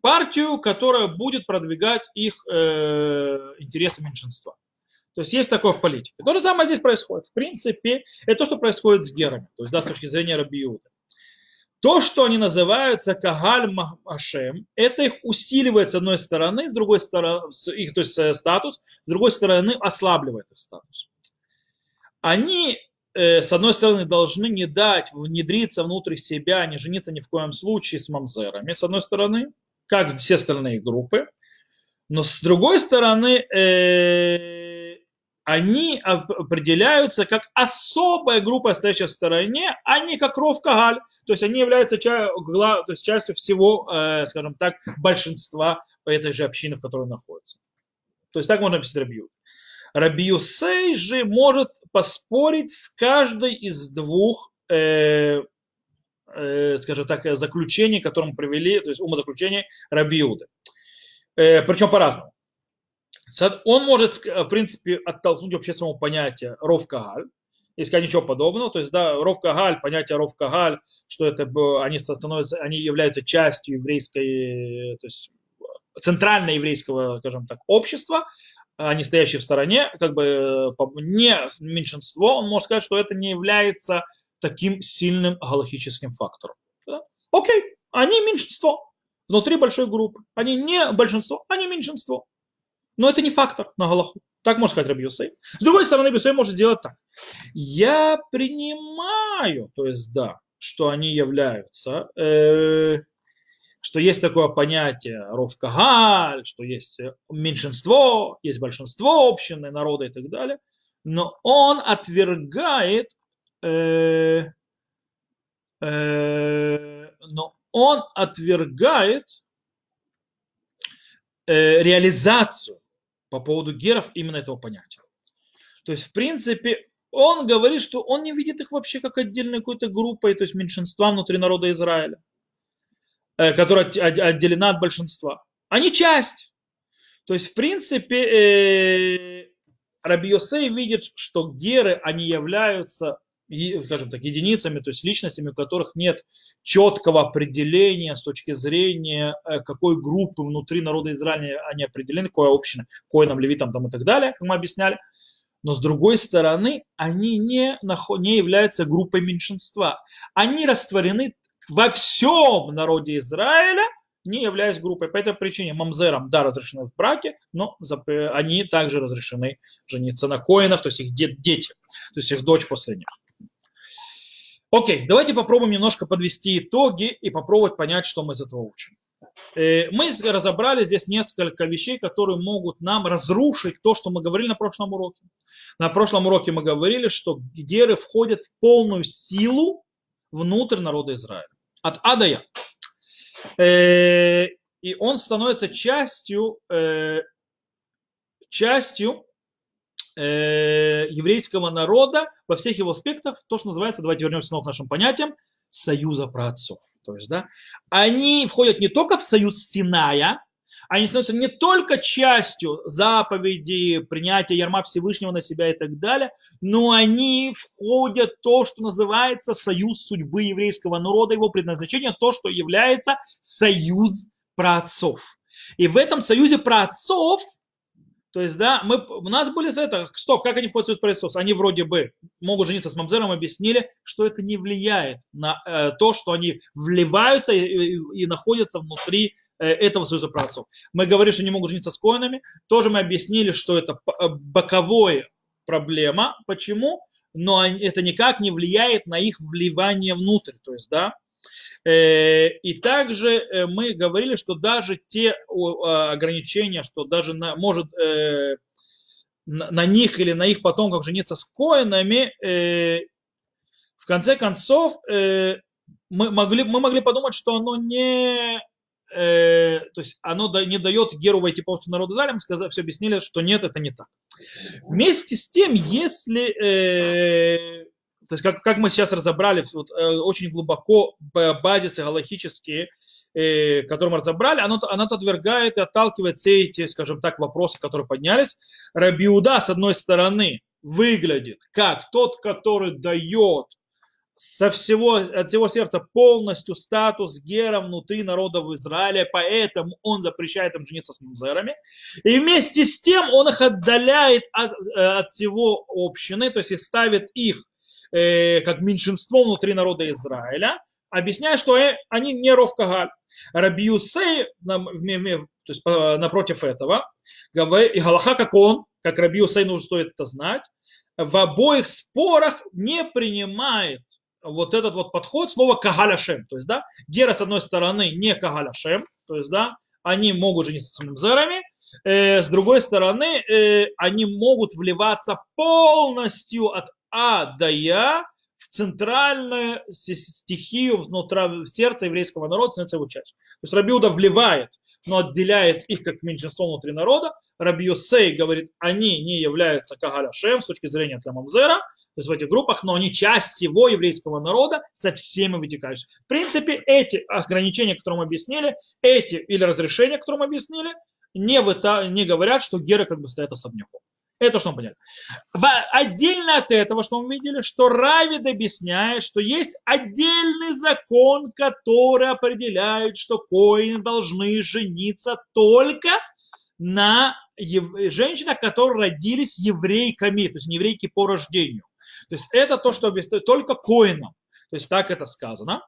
Speaker 1: партию, которая будет продвигать их э, интересы меньшинства. То есть есть такое в политике. То же самое здесь происходит. В принципе, это то, что происходит с герами, то есть да, с точки зрения Рабиуда. То, что они называются Кагаль Машем, это их усиливает с одной стороны, с другой стороны, их то есть, э, статус, с другой стороны ослабливает их статус. Они, э, с одной стороны, должны не дать внедриться внутрь себя, не жениться ни в коем случае с мамзерами, с одной стороны, как все остальные группы, но с другой стороны, э, они определяются как особая группа, стоящая в стороне, а не как ров кагаль. То есть они являются ча- то есть частью всего, э, скажем так, большинства этой же общины, в которой находятся. То есть так можно объяснить Рабью. Рабиусей же может поспорить с каждой из двух, э, э, скажем так, заключений, которые мы привели, то есть умозаключений Рабиуды. Э, причем по-разному. Он может, в принципе, оттолкнуть общественного понятия ров кагаль, и сказать ничего подобного. То есть, да, ров кагаль, понятие ров кагаль, что это они становятся, они являются частью еврейской, то есть центрального еврейского, скажем так, общества, они стоящие в стороне, как бы не меньшинство, он может сказать, что это не является таким сильным галактическим фактором. Да? Окей, они меньшинство внутри большой группы. Они не большинство, они меньшинство. Но это не фактор на Галаху. Так может сказать Рабиусей. С другой стороны, Рабиусей может сделать так. Я принимаю, то есть да, что они являются, э, что есть такое понятие Ровкагаль, что есть меньшинство, есть большинство общины, народа и так далее. Но он отвергает, э, э, но он отвергает э, реализацию по поводу геров именно этого понятия. То есть, в принципе, он говорит, что он не видит их вообще как отдельной какой-то группой, то есть меньшинства внутри народа Израиля, э, которая отделена от большинства. Они часть. То есть, в принципе, э, Раби Йосей видит, что геры, они являются скажем так, единицами, то есть личностями, у которых нет четкого определения с точки зрения, э, какой группы внутри народа Израиля они определены, какой общины, коинам, левитам там и так далее, как мы объясняли. Но с другой стороны, они не, не являются группой меньшинства. Они растворены во всем народе Израиля, не являясь группой. По этой причине мамзерам, да, разрешены в браке, но они также разрешены жениться на коинов, то есть их дети, то есть их дочь после них. Окей, давайте попробуем немножко подвести итоги и попробовать понять, что мы из этого учим. Э, мы разобрали здесь несколько вещей, которые могут нам разрушить то, что мы говорили на прошлом уроке. На прошлом уроке мы говорили, что геры входят в полную силу внутрь народа Израиля. От А до Я. Э, и он становится частью, э, частью э, еврейского народа во всех его аспектах, то, что называется, давайте вернемся снова к нашим понятиям, союза праотцов. То есть, да, они входят не только в союз Синая, они становятся не только частью заповедей, принятия ярма Всевышнего на себя и так далее, но они входят в то, что называется союз судьбы еврейского народа, его предназначение, то, что является союз праотцов. И в этом союзе праотцов то есть, да, мы, у нас были за это, стоп, как они входят в союз? Они вроде бы могут жениться с Мамзером, объяснили, что это не влияет на э, то, что они вливаются и, и, и находятся внутри э, этого союза праотцов. Мы говорили, что не могут жениться с коинами, тоже мы объяснили, что это э, боковая проблема. Почему? Но это никак не влияет на их вливание внутрь. То есть, да, и также э, мы говорили, что даже те ограничения, что даже на, может э, на них или на их потомках жениться с коинами, в конце концов, мы могли, мы могли подумать, что оно не, то есть оно не дает Геру войти полностью народу Израиля, мы сказали, все объяснили, что нет, это не так. Вместе с тем, если то есть как, как мы сейчас разобрали вот, э, очень глубоко базисы галахические, э, которые мы разобрали, оно, оно отвергает и отталкивает все эти, скажем так, вопросы, которые поднялись. Рабиуда, с одной стороны, выглядит как тот, который дает со всего, от всего сердца полностью статус гера внутри народов Израиля, поэтому он запрещает им жениться с музерами. И вместе с тем он их отдаляет от, э, от всего общины, то есть и ставит их э, как меньшинство внутри народа Израиля, объясняя, что э, они не Ровкагаль. Рабиусей, то есть напротив этого, и Галаха, как он, как Рабиусей, нужно стоит это знать, в обоих спорах не принимает вот этот вот подход слова кагаляшем. То есть, да, Гера, с одной стороны, не кагаляшем, то есть, да, они могут жениться с мамзерами, э, с другой стороны, э, они могут вливаться полностью от а да я в центральную стихию внутри в сердце еврейского народа становится его частью. То есть Рабиуда вливает, но отделяет их как меньшинство внутри народа. Раби говорит, они не являются Кагаляшем с точки зрения Тламамзера, то есть в этих группах, но они часть всего еврейского народа со всеми вытекающими. В принципе, эти ограничения, которые мы объяснили, эти или разрешения, которые мы объяснили, не, выта, не говорят, что геры как бы стоят особняком. Это что мы поняли. Отдельно от этого, что мы видели, что Равид объясняет, что есть отдельный закон, который определяет, что коины должны жениться только на ев- женщина, которые родились еврейками, то есть не еврейки по рождению. То есть это то, что объясняет только коинам. То есть так это сказано.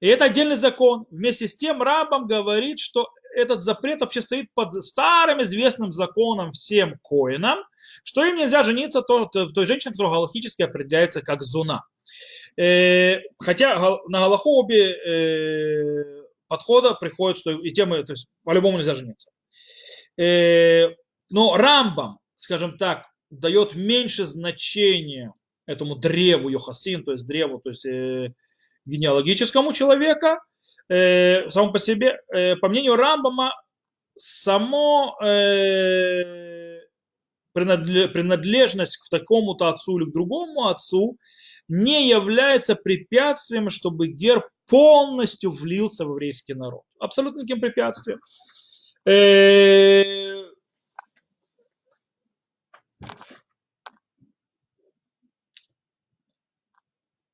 Speaker 1: И это отдельный закон. Вместе с тем Рамбам говорит, что этот запрет вообще стоит под старым известным законом всем коинам, что им нельзя жениться той, той женщине, которая галактически определяется как зуна. Э, хотя на Галаху обе э, подхода приходят, что и темы, то есть по-любому нельзя жениться. Э, но Рамбам, скажем так, дает меньше значения этому древу Йохасин, то есть древу, то есть генеалогическому человека, э, само по себе, э, по мнению Рамбама, само э, принадлежность к такому-то отцу или к другому отцу не является препятствием, чтобы герб полностью влился в еврейский народ. Абсолютно никаким препятствием. Э,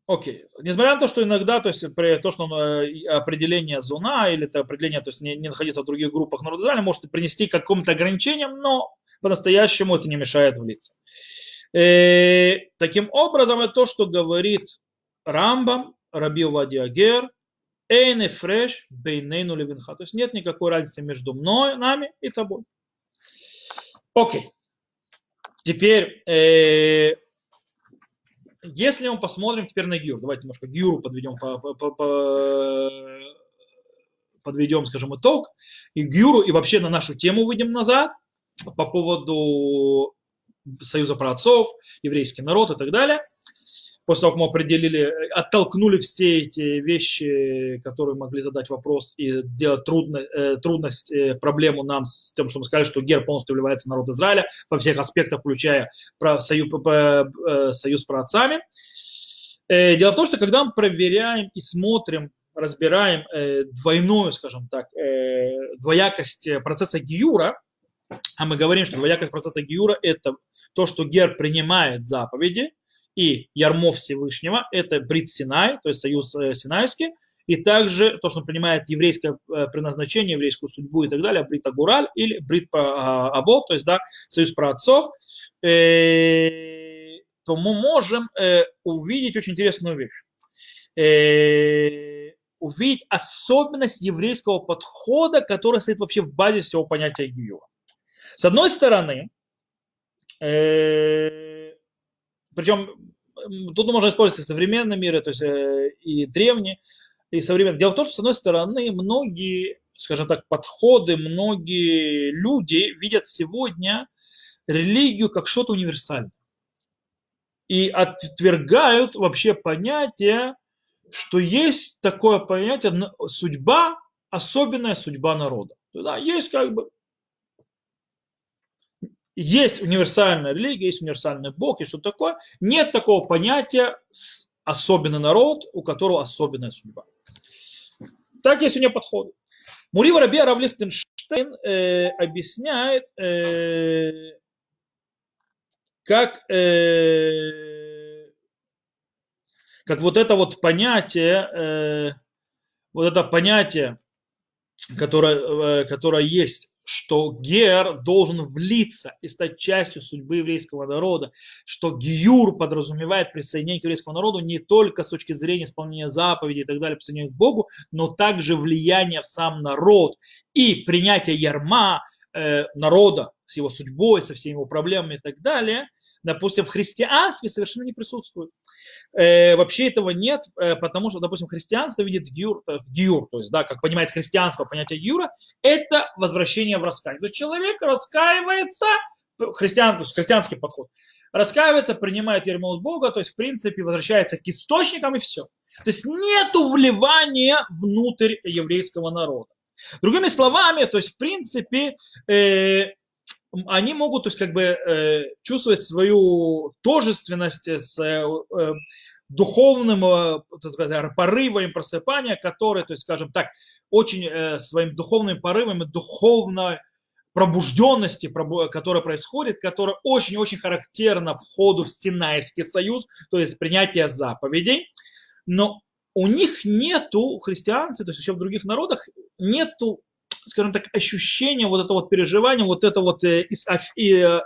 Speaker 1: Окей. Несмотря на то, что иногда, то есть при то, что э, определение зона или это определение, то есть не, не находиться в других группах народа Израиля, может принести к какому-то ограничениям, но по-настоящему это не мешает влиться. И, э, таким образом, это то, что говорит Рамбам, Раби Вадиагер, Эйне фреш бейнейну левинха. То есть нет никакой разницы между мной, нами и тобой. Окей. Теперь э, если мы посмотрим теперь на Гюр, давайте немножко Гюру подведем, по, по, по, подведем, скажем, итог, и Гюру, и вообще на нашу тему выйдем назад по поводу союза праотцов, еврейский народ и так далее – после того, как мы определили, оттолкнули все эти вещи, которые могли задать вопрос и сделать трудно, э, трудность, э, проблему нам с тем, что мы сказали, что герб полностью является народ Израиля по всех аспектах, включая союз, э, союз с праотцами. Дело в том, что когда мы проверяем и смотрим, разбираем двойную, скажем так, двоякость процесса Гиюра, а мы говорим, что двоякость процесса Гиюра – это то, что герб принимает заповеди, и ярмо Всевышнего, это Брит Синай, то есть союз э, Синайский, и также то, что принимает еврейское э, предназначение, еврейскую судьбу и так далее, Брит Агураль или Брит а, Або, то есть да, союз про отцов, э, то мы можем увидеть очень интересную вещь. Увидеть особенность еврейского подхода, который стоит вообще в базе всего понятия Гиюра. С одной стороны, причем тут можно использовать и современный мир, то есть э, и древний, и современный. Дело в том, что, с одной стороны, многие, скажем так, подходы, многие люди видят сегодня религию как что-то универсальное. И отвергают вообще понятие, что есть такое понятие судьба, особенная судьба народа. Да, есть как бы есть универсальная религия, есть универсальный Бог, и что такое. Нет такого понятия особенный народ, у которого особенная судьба. Так есть у нее подходы. Мурива Раби Равлихтенштейн э, объясняет, э, как, э, как вот это вот понятие, э, вот это понятие, которое, э, которое есть что Гер должен влиться и стать частью судьбы еврейского народа, что Гиюр подразумевает присоединение к еврейскому народу не только с точки зрения исполнения заповедей и так далее, присоединения к Богу, но также влияние в сам народ и принятие ярма э, народа с его судьбой, со всеми его проблемами и так далее, допустим, в христианстве совершенно не присутствует. Э, вообще этого нет, э, потому что, допустим, христианство видит гиур, э, гиур, то есть, да, как понимает христианство, понятие гиура, это возвращение в раскаяние. То есть человек раскаивается, христиан, христианский подход, раскаивается, принимает ермол Бога, то есть, в принципе, возвращается к источникам и все. То есть нету вливания внутрь еврейского народа. Другими словами, то есть, в принципе, э, они могут, то есть, как бы э, чувствовать свою тожественность с э, э духовным э, так сказать, порывом просыпания, которые, то есть, скажем так, очень э, своим духовными порывами, духовной пробужденности, которая происходит, которая очень-очень характерна входу в Синайский союз, то есть принятие заповедей. Но у них нету, у христианцев, то есть еще в других народах, нету скажем так, ощущение, вот это вот переживание, вот это вот э, э,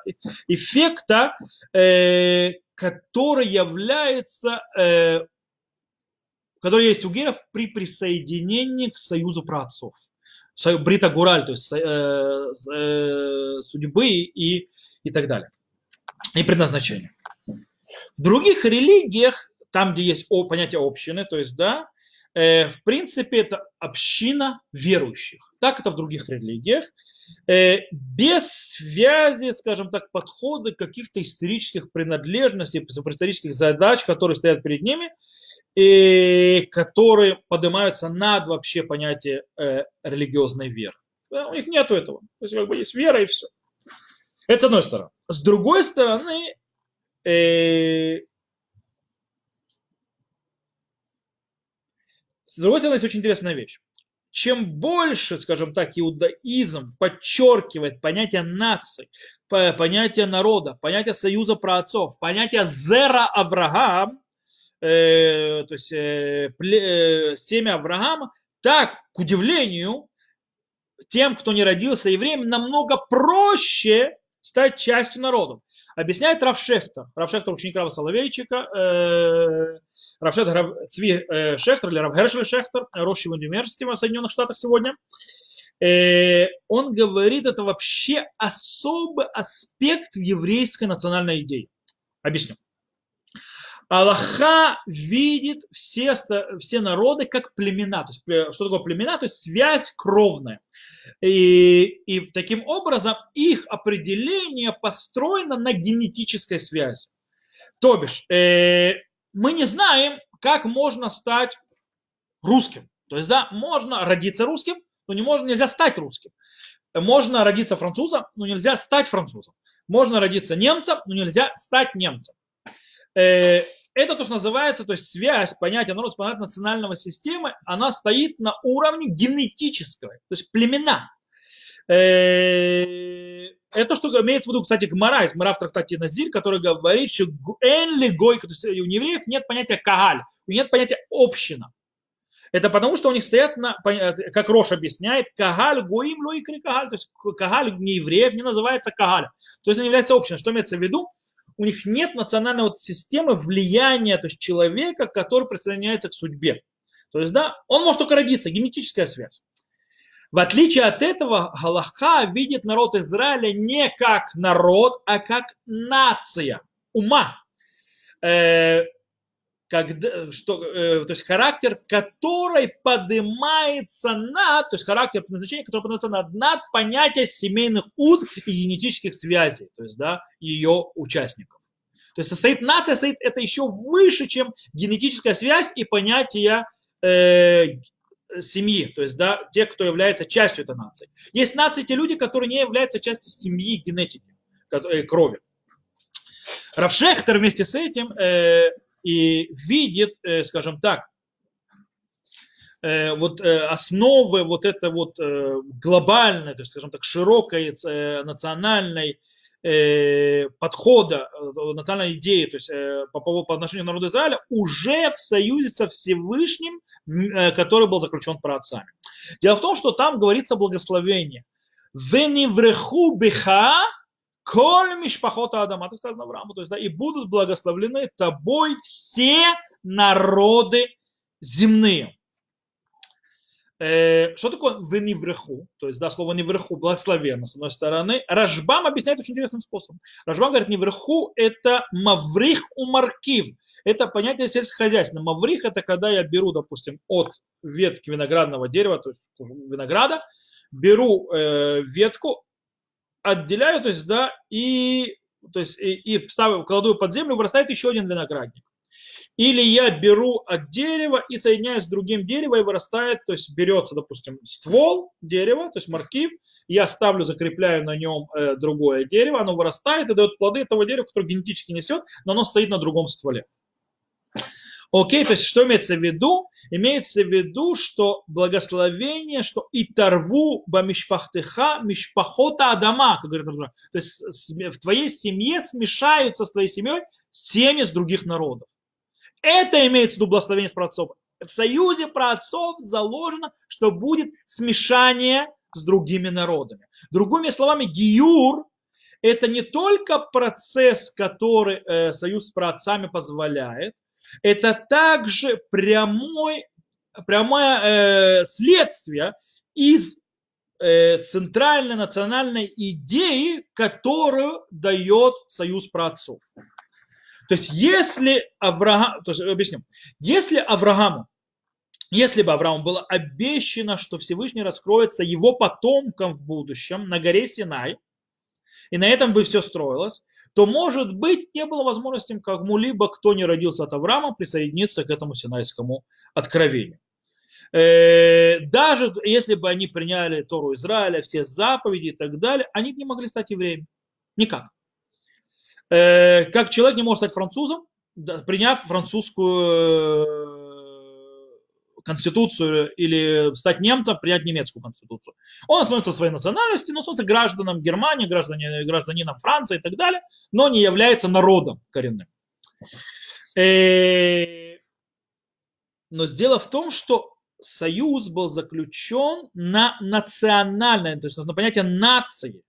Speaker 1: эффекта, э, который является, который есть у геев при присоединении к союзу праотцов. Брита Гураль, то есть судьбы и, и так далее. И предназначение. В других религиях, там, где есть понятие общины, то есть, да, Э, в принципе, это община верующих. Так это в других религиях. Э, без связи, скажем так, подхода каких-то исторических принадлежностей, исторических задач, которые стоят перед ними, и которые поднимаются над вообще понятие э, религиозной веры. У них нету этого. То есть как бы есть вера и все. Это с одной стороны. С другой стороны, С другой стороны, есть очень интересная вещь. Чем больше, скажем так, иудаизм подчеркивает понятие нации, понятие народа, понятие союза праотцов, понятие зера Авраам, э, то есть э, пле, э, семя Авраама, так, к удивлению, тем, кто не родился евреем, намного проще стать частью народа. Объясняет Равшехтер. Равшехтер ученик Рава Соловейчика. Э, Равшехтер Рав, Цви э, Шехтер или Рав Гершель Шехтер, Рощего университета в Соединенных Штатах сегодня. Э, он говорит, это вообще особый аспект еврейской национальной идее. Объясню. Аллаха видит все, все народы как племена. То есть, э, что такое племена? То есть связь кровная. И, и таким образом их определение построено на генетической связи. То бишь, э, мы не знаем, как можно стать русским. То есть, да, можно родиться русским, но не можно, нельзя стать русским. Можно родиться французом, но нельзя стать французом. Можно родиться немцем, но нельзя стать немцем. Э, это то, что называется, то есть связь понятия народа, понятия национального системы, она стоит на уровне генетического, то есть племена. Э, это что имеет в виду, кстати, Гмара, из Гмара в трактате Назир, который говорит, что энли гой, то есть у евреев нет понятия кагаль, нет понятия община. Это потому, что у них стоят, на, как Рош объясняет, кагаль гоим лоикри кагаль, то есть кагаль не евреев не называется кагаль. То есть он является общиной. Что имеется в виду? У них нет национальной вот системы влияния, то есть человека, который присоединяется к судьбе. То есть, да, он может только родиться, генетическая связь. В отличие от этого, Галаха видит народ Израиля не как народ, а как нация, ума. Э, когда, что, э, то есть характер, который поднимается над, то есть характер предназначения, который поднимается над, над понятие семейных уз и генетических связей, то есть да, ее участников. То есть состоит нация, стоит это еще выше, чем генетическая связь и понятие э, семьи, то есть да, тех, кто является частью этой нации. Есть нации, те люди, которые не являются частью семьи, генетики, э, крови. Равшехтер вместе с этим э, и видит, э, скажем так, э, вот э, основы вот этой вот глобальной, то есть, скажем так, широкой национальной подхода, национальной идеи, то есть по, по отношению к народу Израиля, уже в союзе со Всевышним, который был заключен праотцами. Дело в том, что там говорится благословение. Венивреху биха Коль мишпахота Адама, так сказано Аврааму, то есть, да, и будут благословлены тобой все народы земные. Э, что такое венивреху? То есть, да, слово невреху, благословенно, с одной стороны. Рajбам объясняет очень интересным способом. Рajбам говорит, невреху это маврих у маркив. Это понятие сельскохозяйственное. Маврих это когда я беру, допустим, от ветки виноградного дерева, то есть винограда, беру э, ветку, отделяю, то есть, да, и, то есть, и, и ставлю, кладу под землю, вырастает еще один виноградник. Или я беру от дерева и соединяю с другим деревом, и вырастает, то есть берется, допустим, ствол дерева, то есть маркив, я ставлю, закрепляю на нем э, другое дерево, оно вырастает и дает плоды этого дерева, которое генетически несет, но оно стоит на другом стволе. Окей, то есть что имеется в виду? Имеется в виду, что благословение, что и тарву ба мишпахтеха мишпахота адама, как говорит Рамжан. То есть в твоей семье смешаются с твоей семьей семьи с других народов. Это имеется в виду благословение с праотцов. В союзе праотцов заложено, что будет смешание с другими народами. Другими словами, гиюр – это не только процесс, который э, союз с праотцами позволяет, это также прямой, прямое э, следствие из э, центральной национальной идеи, которую дает союз праотцов. То есть, если Авраам, то есть, объясню, если Аврааму, если бы Аврааму было обещано, что Всевышний раскроется его потомкам в будущем на горе Синай, и на этом бы все строилось, то, может быть, не было возможности кому-либо, кто не родился от Авраама, присоединиться к этому синайскому откровению. Э, даже если бы они приняли Тору Израиля, все заповеди и так далее, они не могли стать евреями. Никак. Э, как человек не может стать французом, приняв французскую э, конституцию или стать немцем, принять немецкую конституцию. Он становится своей национальности, но становится гражданом Германии, гражданином, гражданином Франции и так далее, но не является народом коренным. Э, но дело в том, что союз был заключен на национальное, то есть на понятие нации.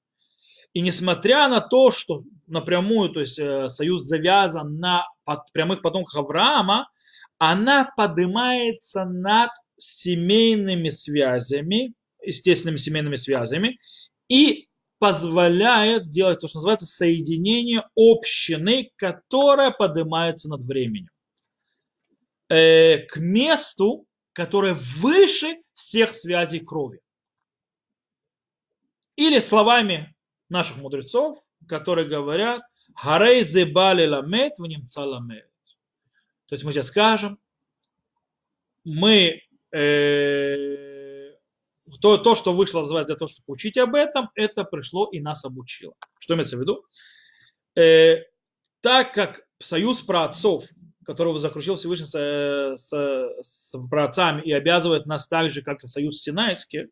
Speaker 1: И несмотря на то, что напрямую, то есть э, союз завязан на прямых потомках Авраама, она поднимается над семейными связями, естественными семейными связями, и позволяет делать то, что называется соединение общины, которая поднимается над временем. Э, к месту, которое выше всех связей крови. Или словами наших мудрецов, которые говорят «Харей зебали ламет в нем ламет». То есть мы сейчас скажем, мы э, то, то, что вышло называется для того, чтобы учить об этом, это пришло и нас обучило. Что имеется в виду? Э, так как союз праотцов, которого заключил Всевышний с, с, с праотцами и обязывает нас так же, как и союз Синайский,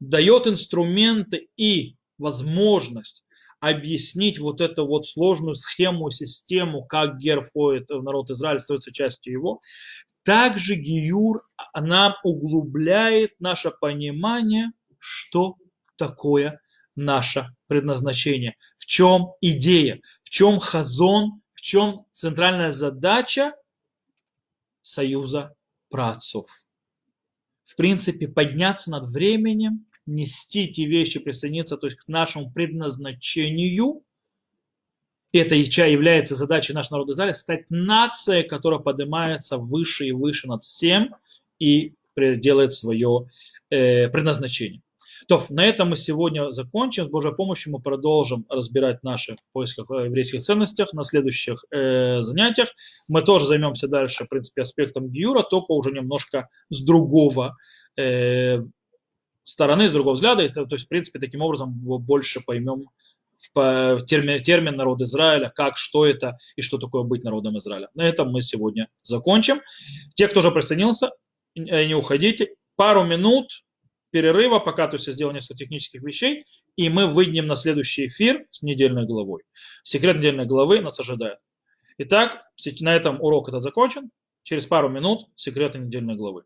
Speaker 1: дает инструменты и возможность объяснить вот эту вот сложную схему, систему, как Гер входит в народ Израиля, становится частью его. Также Гиюр нам углубляет наше понимание, что такое наше предназначение, в чем идея, в чем хазон, в чем центральная задача союза праотцов. В принципе, подняться над временем нести эти вещи, присоединиться то есть, к нашему предназначению. Это является задачей нашего народа Израиля, стать нацией, которая поднимается выше и выше над всем и делает свое э, предназначение. То, на этом мы сегодня закончим. С Божьей помощью мы продолжим разбирать наши поиски в еврейских ценностях на следующих э, занятиях. Мы тоже займемся дальше, в принципе, аспектом Гиюра, только уже немножко с другого э, стороны, с другого взгляда. Это, то есть, в принципе, таким образом больше поймем термин, термин народ Израиля, как, что это и что такое быть народом Израиля. На этом мы сегодня закончим. Те, кто уже присоединился, э, не уходите. Пару минут перерыва, пока то есть я сделал несколько технических вещей, и мы выйдем на следующий эфир с недельной главой. Секрет недельной главы нас ожидает. Итак, на этом урок этот закончен. Через пару минут секреты недельной главы.